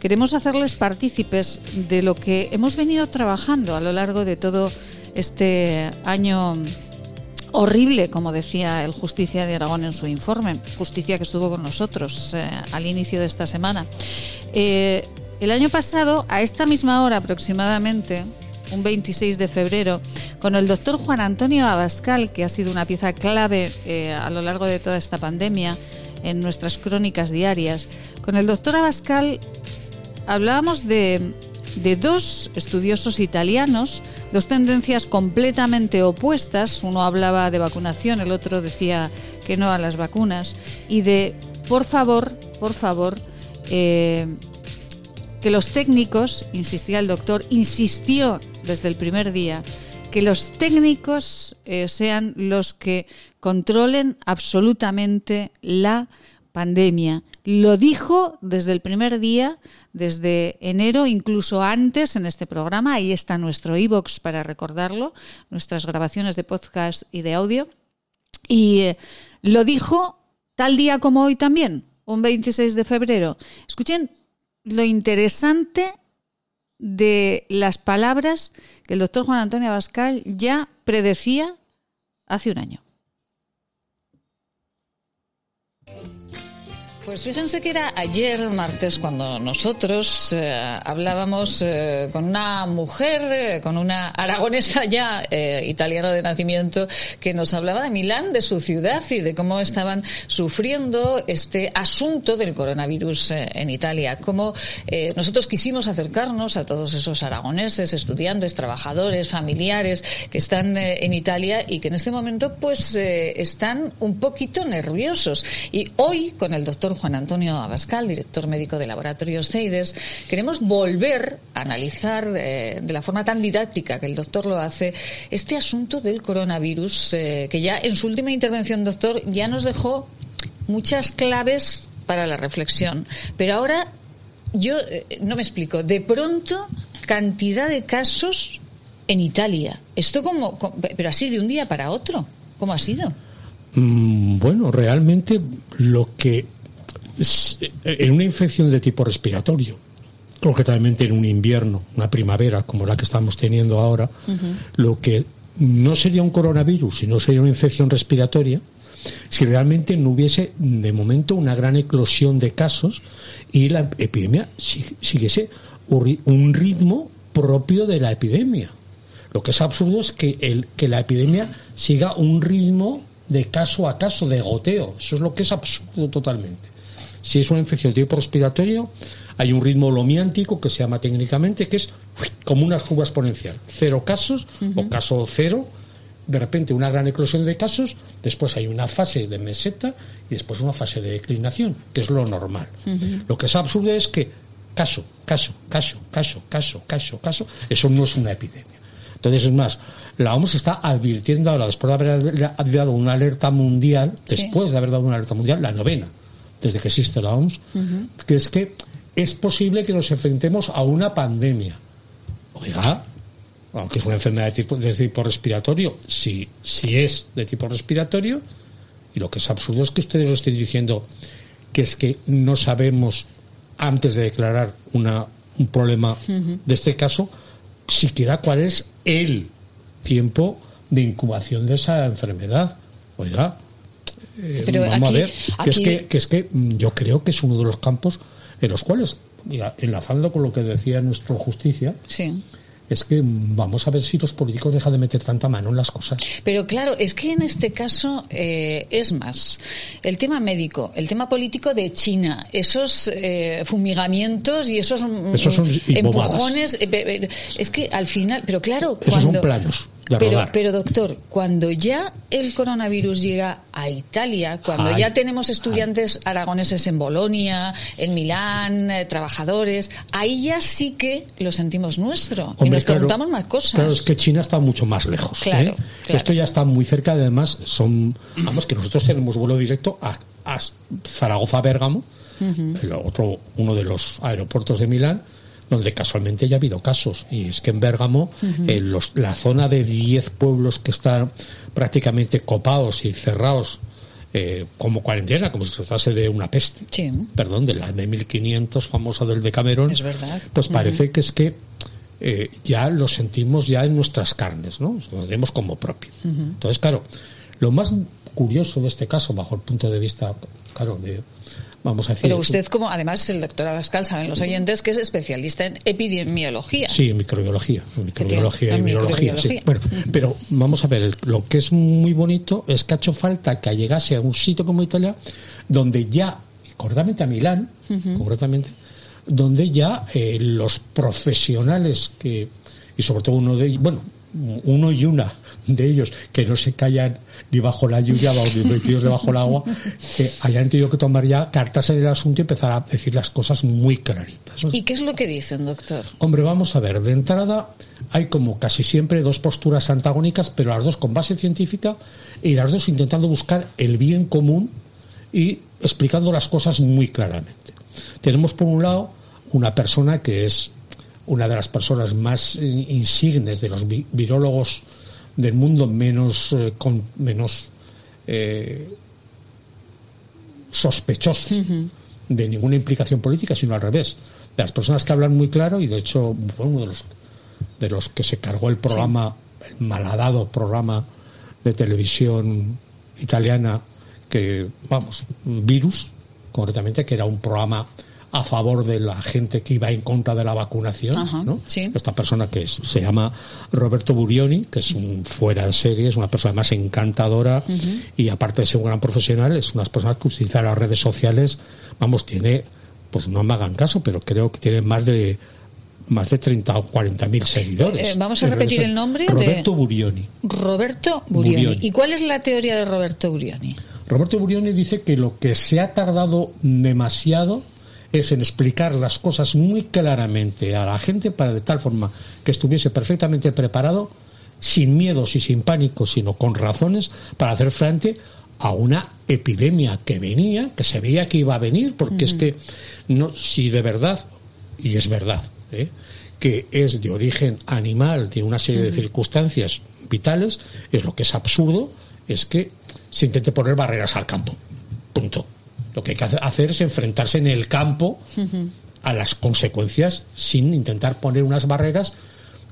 queremos hacerles partícipes de lo que hemos venido trabajando a lo largo de todo este año horrible, como decía el Justicia de Aragón en su informe, Justicia que estuvo con nosotros eh, al inicio de esta semana. Eh, el año pasado, a esta misma hora aproximadamente, un 26 de febrero, con el doctor Juan Antonio Abascal, que ha sido una pieza clave eh, a lo largo de toda esta pandemia en nuestras crónicas diarias, con el doctor Abascal hablábamos de, de dos estudiosos italianos, dos tendencias completamente opuestas. Uno hablaba de vacunación, el otro decía que no a las vacunas. Y de, por favor, por favor, eh, que los técnicos, insistía el doctor, insistió desde el primer día, que los técnicos eh, sean los que controlen absolutamente la pandemia. Lo dijo desde el primer día, desde enero, incluso antes en este programa. Ahí está nuestro iBox para recordarlo, nuestras grabaciones de podcast y de audio. Y eh, lo dijo tal día como hoy también, un 26 de febrero. Escuchen lo interesante de las palabras que el doctor Juan Antonio Abascal ya predecía hace un año. Pues fíjense que era ayer, martes, cuando nosotros eh, hablábamos eh, con una mujer, eh, con una aragonesa ya italiana de nacimiento, que nos hablaba de Milán, de su ciudad y de cómo estaban sufriendo este asunto del coronavirus en Italia. Cómo nosotros quisimos acercarnos a todos esos aragoneses, estudiantes, trabajadores, familiares que están en Italia y que en este momento pues están un poquito nerviosos. Y hoy, con el doctor Juan Antonio Abascal, director médico de Laboratorios CEIDES, queremos volver a analizar eh, de la forma tan didáctica que el doctor lo hace este asunto del coronavirus, eh, que ya en su última intervención, doctor, ya nos dejó muchas claves para la reflexión. Pero ahora yo eh, no me explico. De pronto, cantidad de casos en Italia. Esto como, pero así de un día para otro. ¿Cómo ha sido? Mm, bueno, realmente lo que en una infección de tipo respiratorio, concretamente en un invierno, una primavera como la que estamos teniendo ahora, lo que no sería un coronavirus, sino sería una infección respiratoria, si realmente no hubiese de momento una gran eclosión de casos y la epidemia siguiese un ritmo propio de la epidemia. Lo que es absurdo es que, el, que la epidemia siga un ritmo de caso a caso, de goteo. Eso es lo que es absurdo totalmente. Si es una infección de tipo respiratorio, hay un ritmo lomiántico que se llama técnicamente, que es como una curva exponencial. Cero casos o caso cero, de repente una gran eclosión de casos, después hay una fase de meseta y después una fase de declinación, que es lo normal. Lo que es absurdo es que caso, caso, caso, caso, caso, caso, caso, eso no es una epidemia. Entonces, es más, la OMS está advirtiendo ahora, después de haber dado una alerta mundial, después de haber dado una alerta mundial, la novena, desde que existe la OMS, que es que es posible que nos enfrentemos a una pandemia. Oiga, aunque es una enfermedad de tipo, de tipo respiratorio, si, si es de tipo respiratorio, y lo que es absurdo es que ustedes lo estén diciendo que es que no sabemos antes de declarar una, un problema de este caso, siquiera cuál es el tiempo de incubación de esa enfermedad. Oiga, eh, vamos a ver, que, es que, que es que yo creo que es uno de los campos en los cuales, enlazando con lo que decía nuestro justicia, sí es que vamos a ver si los políticos dejan de meter tanta mano en las cosas. Pero claro, es que en este caso eh, es más el tema médico, el tema político de China, esos eh, fumigamientos y esos, mm, empujones, eh, es que al final, pero claro, esos son planos. Pero, pero doctor, cuando ya el coronavirus llega a Italia, cuando ya tenemos estudiantes aragoneses en Bolonia, en Milán, eh, trabajadores, ahí ya sí que lo sentimos nuestro y nos preguntamos más cosas. Claro, es que China está mucho más lejos. ¿eh? Esto ya está muy cerca, además son, vamos, que nosotros tenemos vuelo directo a, Zaragoza-Bérgamo, otro, uno de los aeropuertos de Milán, donde casualmente ya ha habido casos. Y es que en Bérgamo, en los, la zona de 10 pueblos que están prácticamente copados y cerrados eh, como cuarentena, como si se tratase de una peste. Perdón, de la de 1500 famosa del Decameron. Es verdad. Pues parece que es que eh, ya lo sentimos ya en nuestras carnes, ¿no? Lo vemos como propio. Entonces, claro, lo más curioso de este caso, bajo el punto de vista, claro, de, vamos a decir. Pero usted, como además el doctor Abascal, saben los oyentes que es especialista en epidemiología. Sí, en microbiología, microbiología y virología. Sí. Bueno, pero vamos a ver, lo que es muy bonito es que ha hecho falta que llegase a un sitio como Italia, donde ya, concretamente a Milán, concretamente, donde ya eh, los profesionales que, y sobre todo uno de ellos, bueno, uno y una de ellos que no se callan ni bajo la lluvia ni metidos debajo del agua, que hayan tenido que tomar ya cartas en el asunto y empezar a decir las cosas muy claritas. ¿Y qué es lo que dicen, doctor? Hombre, vamos a ver, de entrada hay como casi siempre dos posturas antagónicas, pero las dos con base científica y las dos intentando buscar el bien común y explicando las cosas muy claramente. Tenemos por un lado una persona que es una de las personas más insignes de los virólogos del mundo menos, eh, con, menos eh, sospechoso de ninguna implicación política, sino al revés. De las personas que hablan muy claro, y de hecho fue uno de los, de los que se cargó el programa, el malhadado programa de televisión italiana, que, vamos, Virus, concretamente, que era un programa a favor de la gente que iba en contra de la vacunación. ¿no? Esta persona que se llama Roberto Burioni, que es un fuera de serie, es una persona más encantadora y aparte de ser un gran profesional, es una persona que utiliza las redes sociales, vamos, tiene, pues no me hagan caso, pero creo que tiene más de más de 30 o 40 mil seguidores. Eh, vamos a repetir el nombre. Roberto Burioni. Roberto Burioni. ¿Y cuál es la teoría de Roberto Burioni? Roberto Burioni dice que lo que se ha tardado demasiado es en explicar las cosas muy claramente a la gente para de tal forma que estuviese perfectamente preparado, sin miedos y sin pánico, sino con razones para hacer frente a una epidemia que venía, que se veía que iba a venir, porque es que no, si de verdad, y es verdad, ¿eh? que es de origen animal, de una serie de circunstancias vitales, es lo que es absurdo, es que se intente poner barreras al campo. Punto. Lo que hay que hacer es enfrentarse en el campo a las consecuencias sin intentar poner unas barreras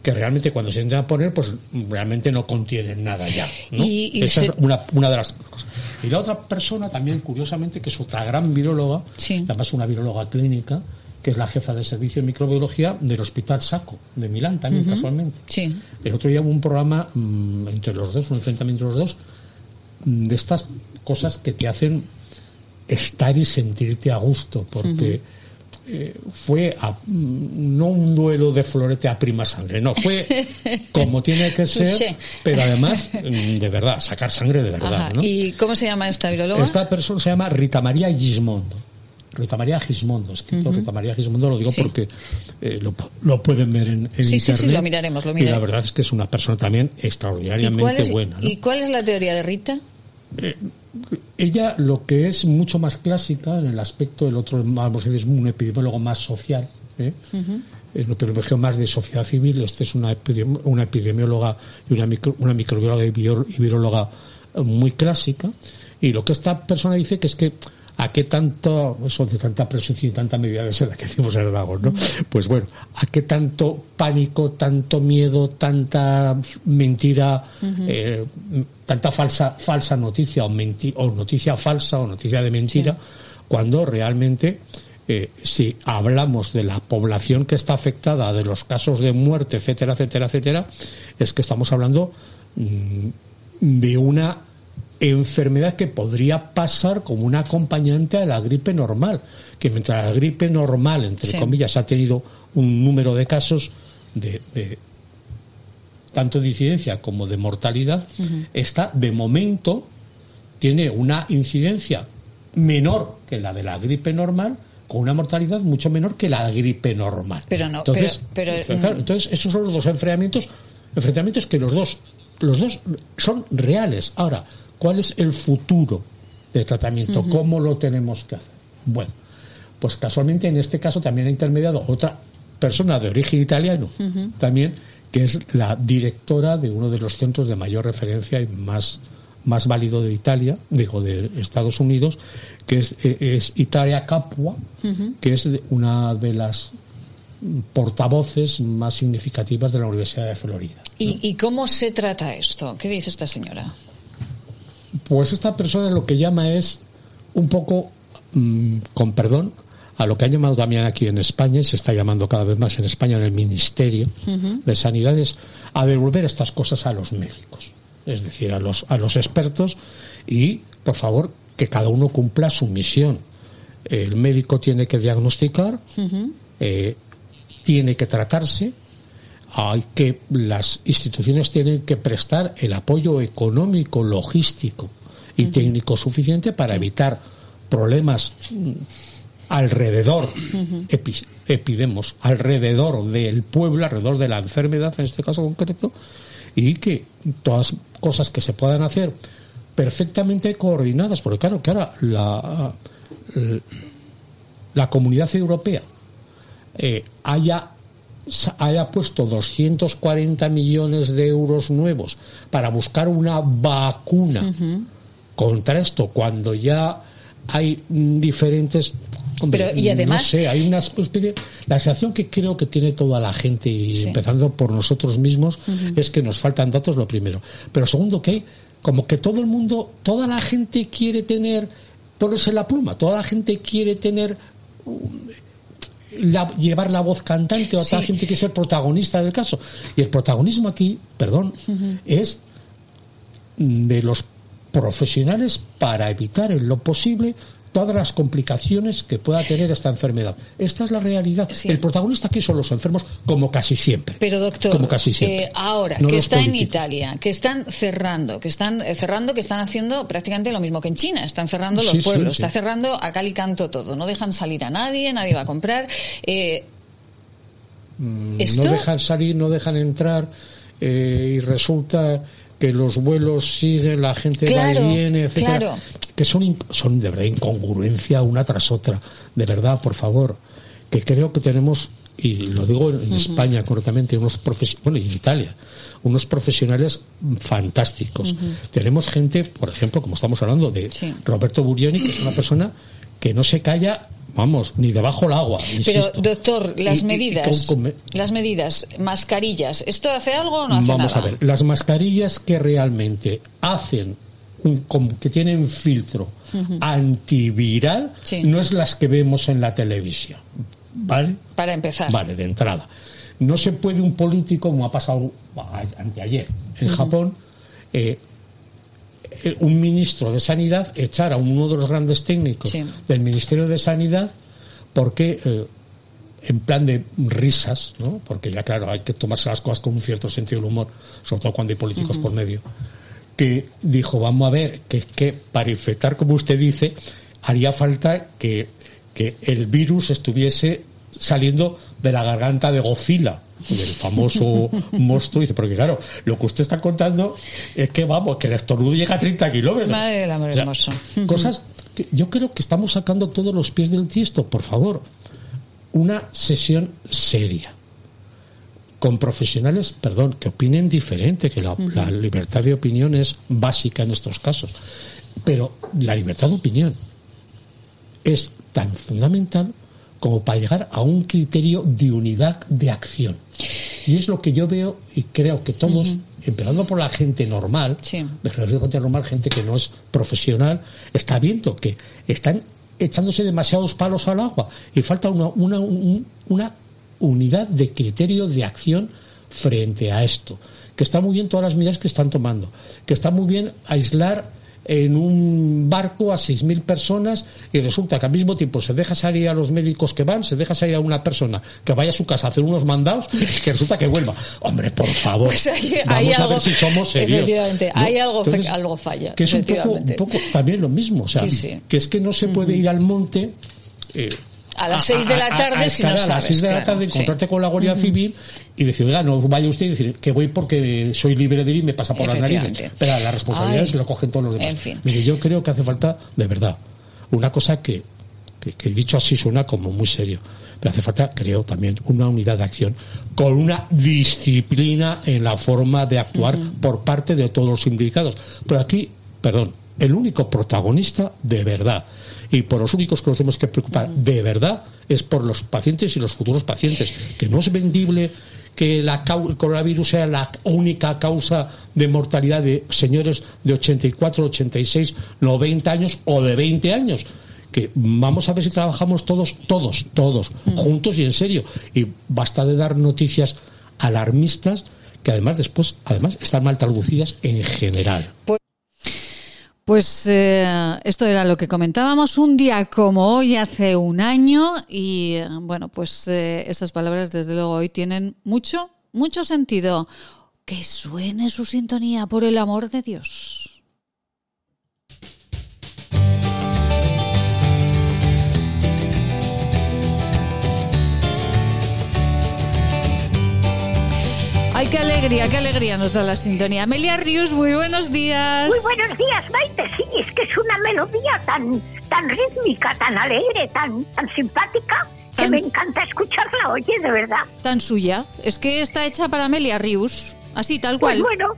que realmente cuando se intentan poner, pues realmente no contienen nada ya. Esa es una, una, de las cosas. Y la otra persona también, curiosamente, que es otra gran viróloga, además una viróloga clínica, que es la jefa de servicio de microbiología del Hospital Saco, de Milán también, casualmente. El otro día hubo un programa mm, entre los dos, un enfrentamiento entre los dos, mm, de estas cosas que te hacen estar y sentirte a gusto, porque eh, fue no un duelo de florete a prima sangre, no, fue [laughs] como tiene que ser, pero además, mm, de verdad, sacar sangre de verdad. ¿Y cómo se llama esta bióloga? Esta persona se llama Rita María Gismondo. Rita María Gismondo, escrito. Rita María Gismondo, lo digo Sí. porque eh, lo, lo pueden ver en, en Sí, sí, sí, internet. lo miraremos, lo Y la miraremos. verdad es que es una persona también ¿Y extraordinariamente es, buena. ¿no? ¿Y cuál es la teoría de Rita? Ella lo que es mucho más clásica en el aspecto, el otro vamos a decir, es un epidemiólogo más social, ¿eh? es un epidemiólogo más de sociedad civil, este es una, epidemi- una epidemióloga y una, micro- una microbióloga y y viróloga eh, muy clásica, y lo que esta persona dice que es que a qué tanto, eso de tanta presencia y tanta medida de la que decimos en Aragón, ¿no? Pues bueno, a qué tanto pánico, tanto miedo, tanta mentira, eh, tanta falsa falsa noticia o, menti- o noticia falsa o noticia de mentira, cuando realmente eh, si hablamos de la población que está afectada, de los casos de muerte, etcétera, etcétera, etcétera, es que estamos hablando mm, de una enfermedad que podría pasar como un acompañante a la gripe normal, que mientras la gripe normal, entre Sí. comillas, ha tenido un número de casos de, de tanto de incidencia como de mortalidad, esta de momento tiene una incidencia menor que la de la gripe normal, con una mortalidad mucho menor que la gripe normal. Pero no, entonces, pero- pero, entonces, claro, mm. entonces, esos son los dos enfrentamientos, enfrentamientos que los dos, los dos son reales. Ahora, ¿cuál es el futuro de tratamiento? ¿Cómo lo tenemos que hacer? Bueno, pues casualmente en este caso también ha intermediado otra persona de origen italiano, también, que es la directora de uno de los centros de mayor referencia y más, más válido de Italia, digo, de Estados Unidos, que es, eh, es Italia Capua, que es una de las portavoces más significativas de la Universidad de Florida. ¿Y, y cómo se trata esto? ¿Qué dice esta señora? Pues esta persona lo que llama es un poco, mm, con perdón, a lo que han llamado también aquí en España, y se está llamando cada vez más en España en el Ministerio de Sanidad, es a devolver estas cosas a los médicos, es decir, a los, a los expertos y, por favor, que cada uno cumpla su misión. El médico tiene que diagnosticar, eh, tiene que tratarse, hay que las instituciones tienen que prestar el apoyo económico, logístico y técnico suficiente para evitar problemas mm, alrededor epi- epidemos alrededor del pueblo, alrededor de la enfermedad en este caso concreto y que todas cosas que se puedan hacer perfectamente coordinadas, porque claro que ahora la, la comunidad europea eh, haya haya puesto 240 millones de euros nuevos para buscar una vacuna contra esto cuando ya hay diferentes hombre, Pero, y además- no sé hay una especie la sensación que creo que tiene toda la gente y Sí. empezando por nosotros mismos es que nos faltan datos lo primero. Pero segundo que hay como que todo el mundo toda la gente quiere tener ponerse la pluma toda la gente quiere tener la- llevar la voz cantante, otra Sí. gente quiere ser protagonista del caso. Y el protagonismo aquí, perdón, es de los profesionales para evitar en lo posible todas las complicaciones que pueda tener esta enfermedad. Esta es la realidad. El protagonista aquí son los enfermos, como casi siempre. Pero doctor, Como casi siempre. eh, ahora No que está en. Italia, que están cerrando, que están eh, cerrando, que están haciendo prácticamente lo mismo que en China, están cerrando los Sí, pueblos, sí. está cerrando a cal y canto todo, no dejan salir a nadie, nadie va a comprar. Eh, Mm, ¿Esto? No dejan salir, no dejan entrar eh, y resulta que los vuelos siguen, la gente va y viene, etcétera. claro. Que son, son de verdad incongruencia una tras otra. De verdad, por favor. Que creo que tenemos, y lo digo en. España correctamente, unos bueno, y en Italia, unos profesionales fantásticos. Tenemos gente, por ejemplo, como estamos hablando de Sí. Roberto Burioni, que es una persona que no se calla, vamos, ni debajo del agua. pero doctor, las Y- y- y medidas, con- con- las medidas, mascarillas, ¿esto hace algo o no hace Vamos nada? a ver, las mascarillas que realmente hacen, que tienen filtro antiviral, Sí. no es las que vemos en la televisión. ¿Vale? Para empezar. Vale, de entrada. No se puede un político, como ha pasado anteayer en. Japón, eh, un ministro de Sanidad echar a uno de los grandes técnicos Sí. del Ministerio de Sanidad porque eh, en plan de risas, ¿no? Porque ya claro, hay que tomarse las cosas con un cierto sentido del humor, sobre todo cuando hay políticos por medio. Que dijo, vamos a ver, que es que para infectar, como usted dice, haría falta que, que el virus estuviese saliendo de la garganta de Godzilla, del famoso monstruo. Dice, porque claro, lo que usted está contando es que, vamos, que el estornudo llega a 30 kilómetros. Madre del amor O sea, hermoso. Cosas que yo creo que estamos sacando todos los pies del tiesto, por favor. Una sesión seria. Con profesionales, perdón, que opinen diferente, que la, la libertad de opinión es básica en estos casos. Pero la libertad de opinión es tan fundamental como para llegar a un criterio de unidad de acción. Y es lo que yo veo y creo que todos, empezando por la gente normal, de gente normal, gente que no es profesional, está viendo que están echándose demasiados palos al agua y falta una, una, un- una unidad de criterio de acción frente a esto. Que está muy bien todas las medidas que están tomando, que está muy bien aislar en un barco a 6.000 personas y resulta que al mismo tiempo se deja salir a los médicos que van, se deja salir a una persona que vaya a su casa a hacer unos mandados [laughs] que resulta que vuelva. Hombre, por favor, Pues hay, vamos hay a algo, ver si somos serios. Efectivamente, ¿no? hay algo, Entonces, algo falla. que es un poco, efectivamente. un poco también lo mismo, o sea, Sí, sí. que es que no se puede ir al monte eh, A las seis de la tarde, a si no escalar a sabes, las 6 de la claro, tarde, sí. encontrarte con la Guardia. Civil y decir, oiga, no vaya usted y decir que voy porque soy libre de ir y me pasa por las narices. Pero la responsabilidad Ay. se lo cogen todos los demás. En fin. Mire, yo creo que hace falta, de verdad, una cosa que, que, que dicho así suena como muy serio. Pero hace falta, creo, también una unidad de acción con una disciplina en la forma de actuar por parte de todos los implicados. Pero aquí, perdón, el único protagonista de verdad y por los únicos que nos tenemos que preocupar de verdad es por los pacientes y los futuros pacientes, que no es vendible que la el coronavirus sea la única causa de mortalidad de señores de 84, 86, 90 años o de 20 años. Que vamos a ver si trabajamos todos, todos, todos, juntos y en serio. Y basta de dar noticias alarmistas que además después, además, están mal traducidas en general. Pues eh, esto era lo que comentábamos un día como hoy hace un año y bueno, pues eh, esas palabras desde luego hoy tienen mucho, mucho sentido. Que suene su sintonía, por el amor de Dios. Ay, qué alegría, qué alegría nos da la sintonía. Amelia Rius, muy buenos días. Muy buenos días, Maite. Sí, es que es una melodía tan, tan rítmica, tan alegre, tan, tan simpática, que me encanta escucharla, oye, de verdad. Tan suya. Es que está hecha para Amelia Rius. Así, tal Pues cual. bueno,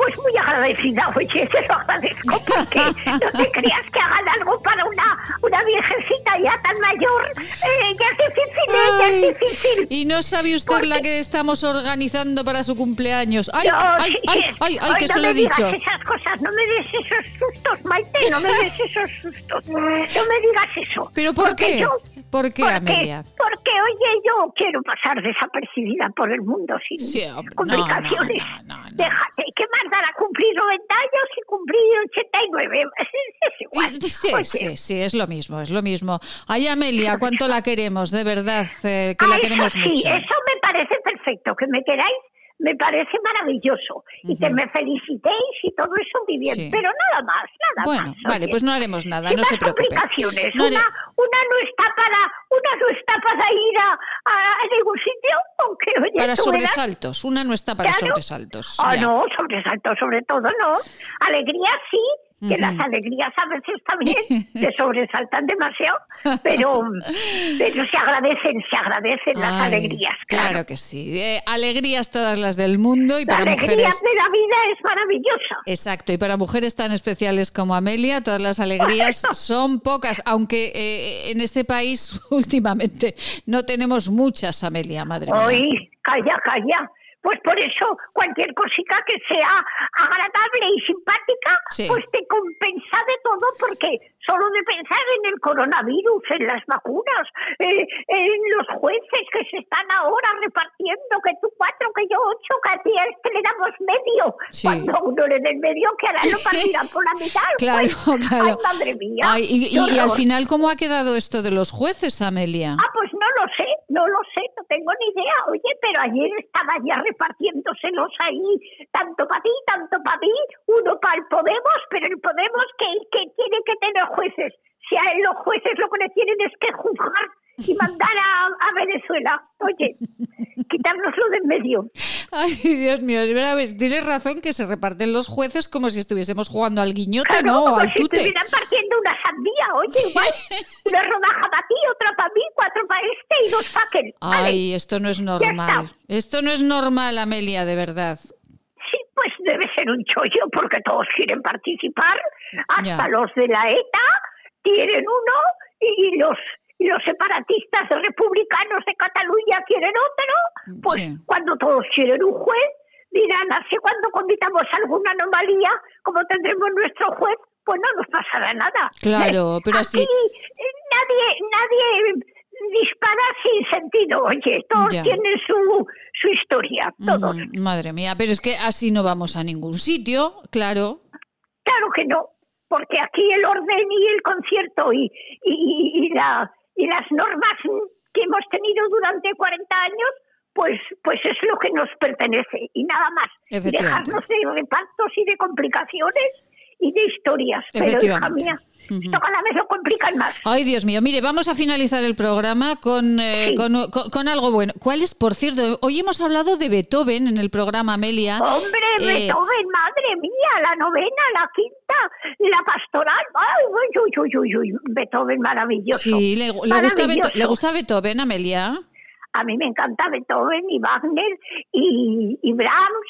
pues muy agradecida, oye, [laughs] te lo agradezco, porque no te creas que hagan algo para una, una viejecita ya tan mayor. Eh, ya es difícil, eh, ya es difícil. Y no sabe usted la que estamos organizando para su cumpleaños. ¡Ay, Yo, ay, sí, ay, ay, ay, que no se lo me he dicho! digas esas cosas, no me des esos sustos, Maite, no me des esos sustos. No me digas eso. ¿Pero por Porque qué? yo- ¿Por qué, porque, Amelia? Porque, oye, yo quiero pasar desapercibida por el mundo sin Sí, no, complicaciones. Déjate, ¿qué más dará cumplir 90 años y cumplir 89? Es [laughs] igual. Sí, Oye, sí, sí, es lo mismo, es lo mismo. Ay, Amelia, cuánto la queremos, de verdad, eh, que la eso queremos sí, mucho. eso me parece perfecto. Que me queráis, me parece maravilloso. Y que me felicitéis y todo eso muy bien. Sí. Pero nada más, nada Bueno, más. vale, oye. pues no haremos nada, no se preocupe. complicaciones. No haré- una, una no está para, una no está para ir a, a- ningún sitio, aunque oye, Para sobresaltos, una no está para Claro. sobresaltos. Ah, ya. no, sobresalto sobre todo no. Alegría sí, que las alegrías a veces también [laughs] te sobresaltan demasiado, pero, [laughs] pero se agradecen, se agradecen las alegrías. Claro que sí. Eh, alegrías todas las del mundo y La para alegría mujeres. de la vida es maravillosa. Exacto, y para mujeres tan especiales como Amelia, todas las alegrías [laughs] son pocas, aunque eh, en este país últimamente no tenemos muchas, Amelia, madre mía. Oye, calla, calla. Pues por eso cualquier cosita que sea agradable y simpática, Sí. pues te compensa de todo porque solo de pensar en el coronavirus, en las vacunas, eh, en los jueces que se están ahora repartiendo, que tú cuatro, que yo ocho, que a ti a este le damos medio. Sí. Cuando a uno le den medio, que ahora lo partirán [laughs] por la mitad. Claro, pues. claro. Ay, madre mía. Ay, y, y- y al final, ¿cómo ha quedado esto de los jueces, Amelia? Ah, pues no lo sé, no tengo ni idea, oye, pero ayer estaba ya repartiéndoselos ahí, tanto para ti, tanto para mí, uno para el Podemos, pero el Podemos que, que tiene que tener jueces. Si a él los jueces lo que le tienen es que juzgar y mandar a, a Venezuela. Oye, [laughs] quitárnoslo de en medio. Ay, Dios mío, tienes razón que se reparten los jueces como si estuviésemos jugando al guiñote, Claro, ¿no? O al si tute. estuvieran partiendo una sandía, oye, igual. Una rodaja para ti, otra para mí, cuatro para este y dos para aquel. Vale. Ay, esto no es normal. Esto no es normal, Amelia, de verdad. Sí, pues debe ser un chollo porque todos quieren participar, hasta Ya. los de la ETA tienen uno y los los separatistas republicanos de Cataluña quieren otro, pues Sí. cuando todos quieren un juez, dirán, así cuando cometamos alguna anomalía, como tendremos nuestro juez, pues no nos pasará nada. Claro, pero así- Aquí eh, nadie, nadie dispara sin sentido, oye, todos Ya. tienen su, su historia, todos. Madre mía, pero es que así no vamos a ningún sitio, claro. Claro que no, porque aquí el orden y el concierto y, y, y la, y las normas que hemos tenido durante 40 años, pues, pues es lo que nos pertenece y nada más. Dejarnos de repartos y de complicaciones y de historias. Pero hija mía, esto cada vez lo complican más. Ay, Dios mío, mire, vamos a finalizar el programa con, eh, con, con- con algo bueno. ¿Cuál es, por cierto? Hoy hemos hablado de Beethoven en el programa Amelia. Hombre, Eh, Beethoven, madre mía, la novena, la quinta, la pastoral. Ay, uy, uy, uy, Beethoven maravilloso. Sí, le, le gusta Maravilloso. ¿le gusta Beethoven, Amelia? A mí me encanta Beethoven y Wagner y, y Brahms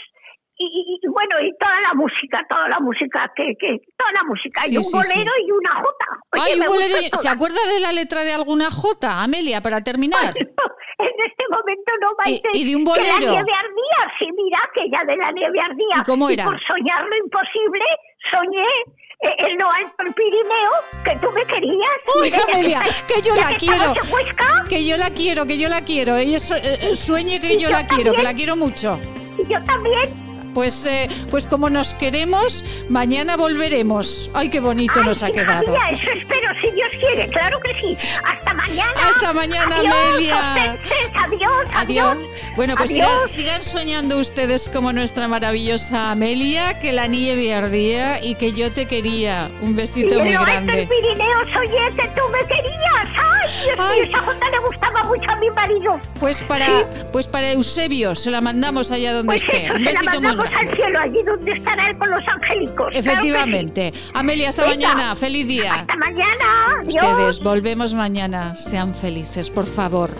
y, y- y, bueno, y toda la música, toda la música, que, que toda la música. Sí, y un sí, bolero sí. y una jota. Oye, Ay, bolero- ¿Se acuerda de la letra de alguna J, Amelia, para terminar? En este momento no Maite, y de un Que la bolero? nieve ardía, sí, mira, que ya de la nieve ardía. ¿Y cómo era? por soñar lo imposible, soñé en lo alto del Pirineo, que tú me querías. Uy, Amelia, que yo la quiero. Que yo la quiero, que yo la quiero. Ella su- sueñe que Y yo yo la quiero, que la quiero mucho. y yo también. Pues, eh, pues como nos queremos, mañana volveremos. Ay, qué bonito Ay, nos ha quedado. eso espero, si Dios quiere, claro que sí. Hasta mañana. Hasta mañana, adiós, Amelia. adiós, adiós. Bueno, pues sigan, sigan soñando ustedes como nuestra maravillosa Amelia, que la nieve ardía y que yo te quería. Un besito muy grande. Pirineo soñé que tú me querías. Ay, Dios mío, esa jota le gustaba mucho a mi marido. Pues para, Sí. pues para Eusebio, se la mandamos allá donde Pues esté. eso, Un besito muy grande. al cielo, allí donde estará él con los angélicos. claro que sí. Efectivamente. Amelia, hasta Venga. mañana. Feliz día. Hasta mañana. Adiós. Ustedes, volvemos mañana. Sean felices, por favor.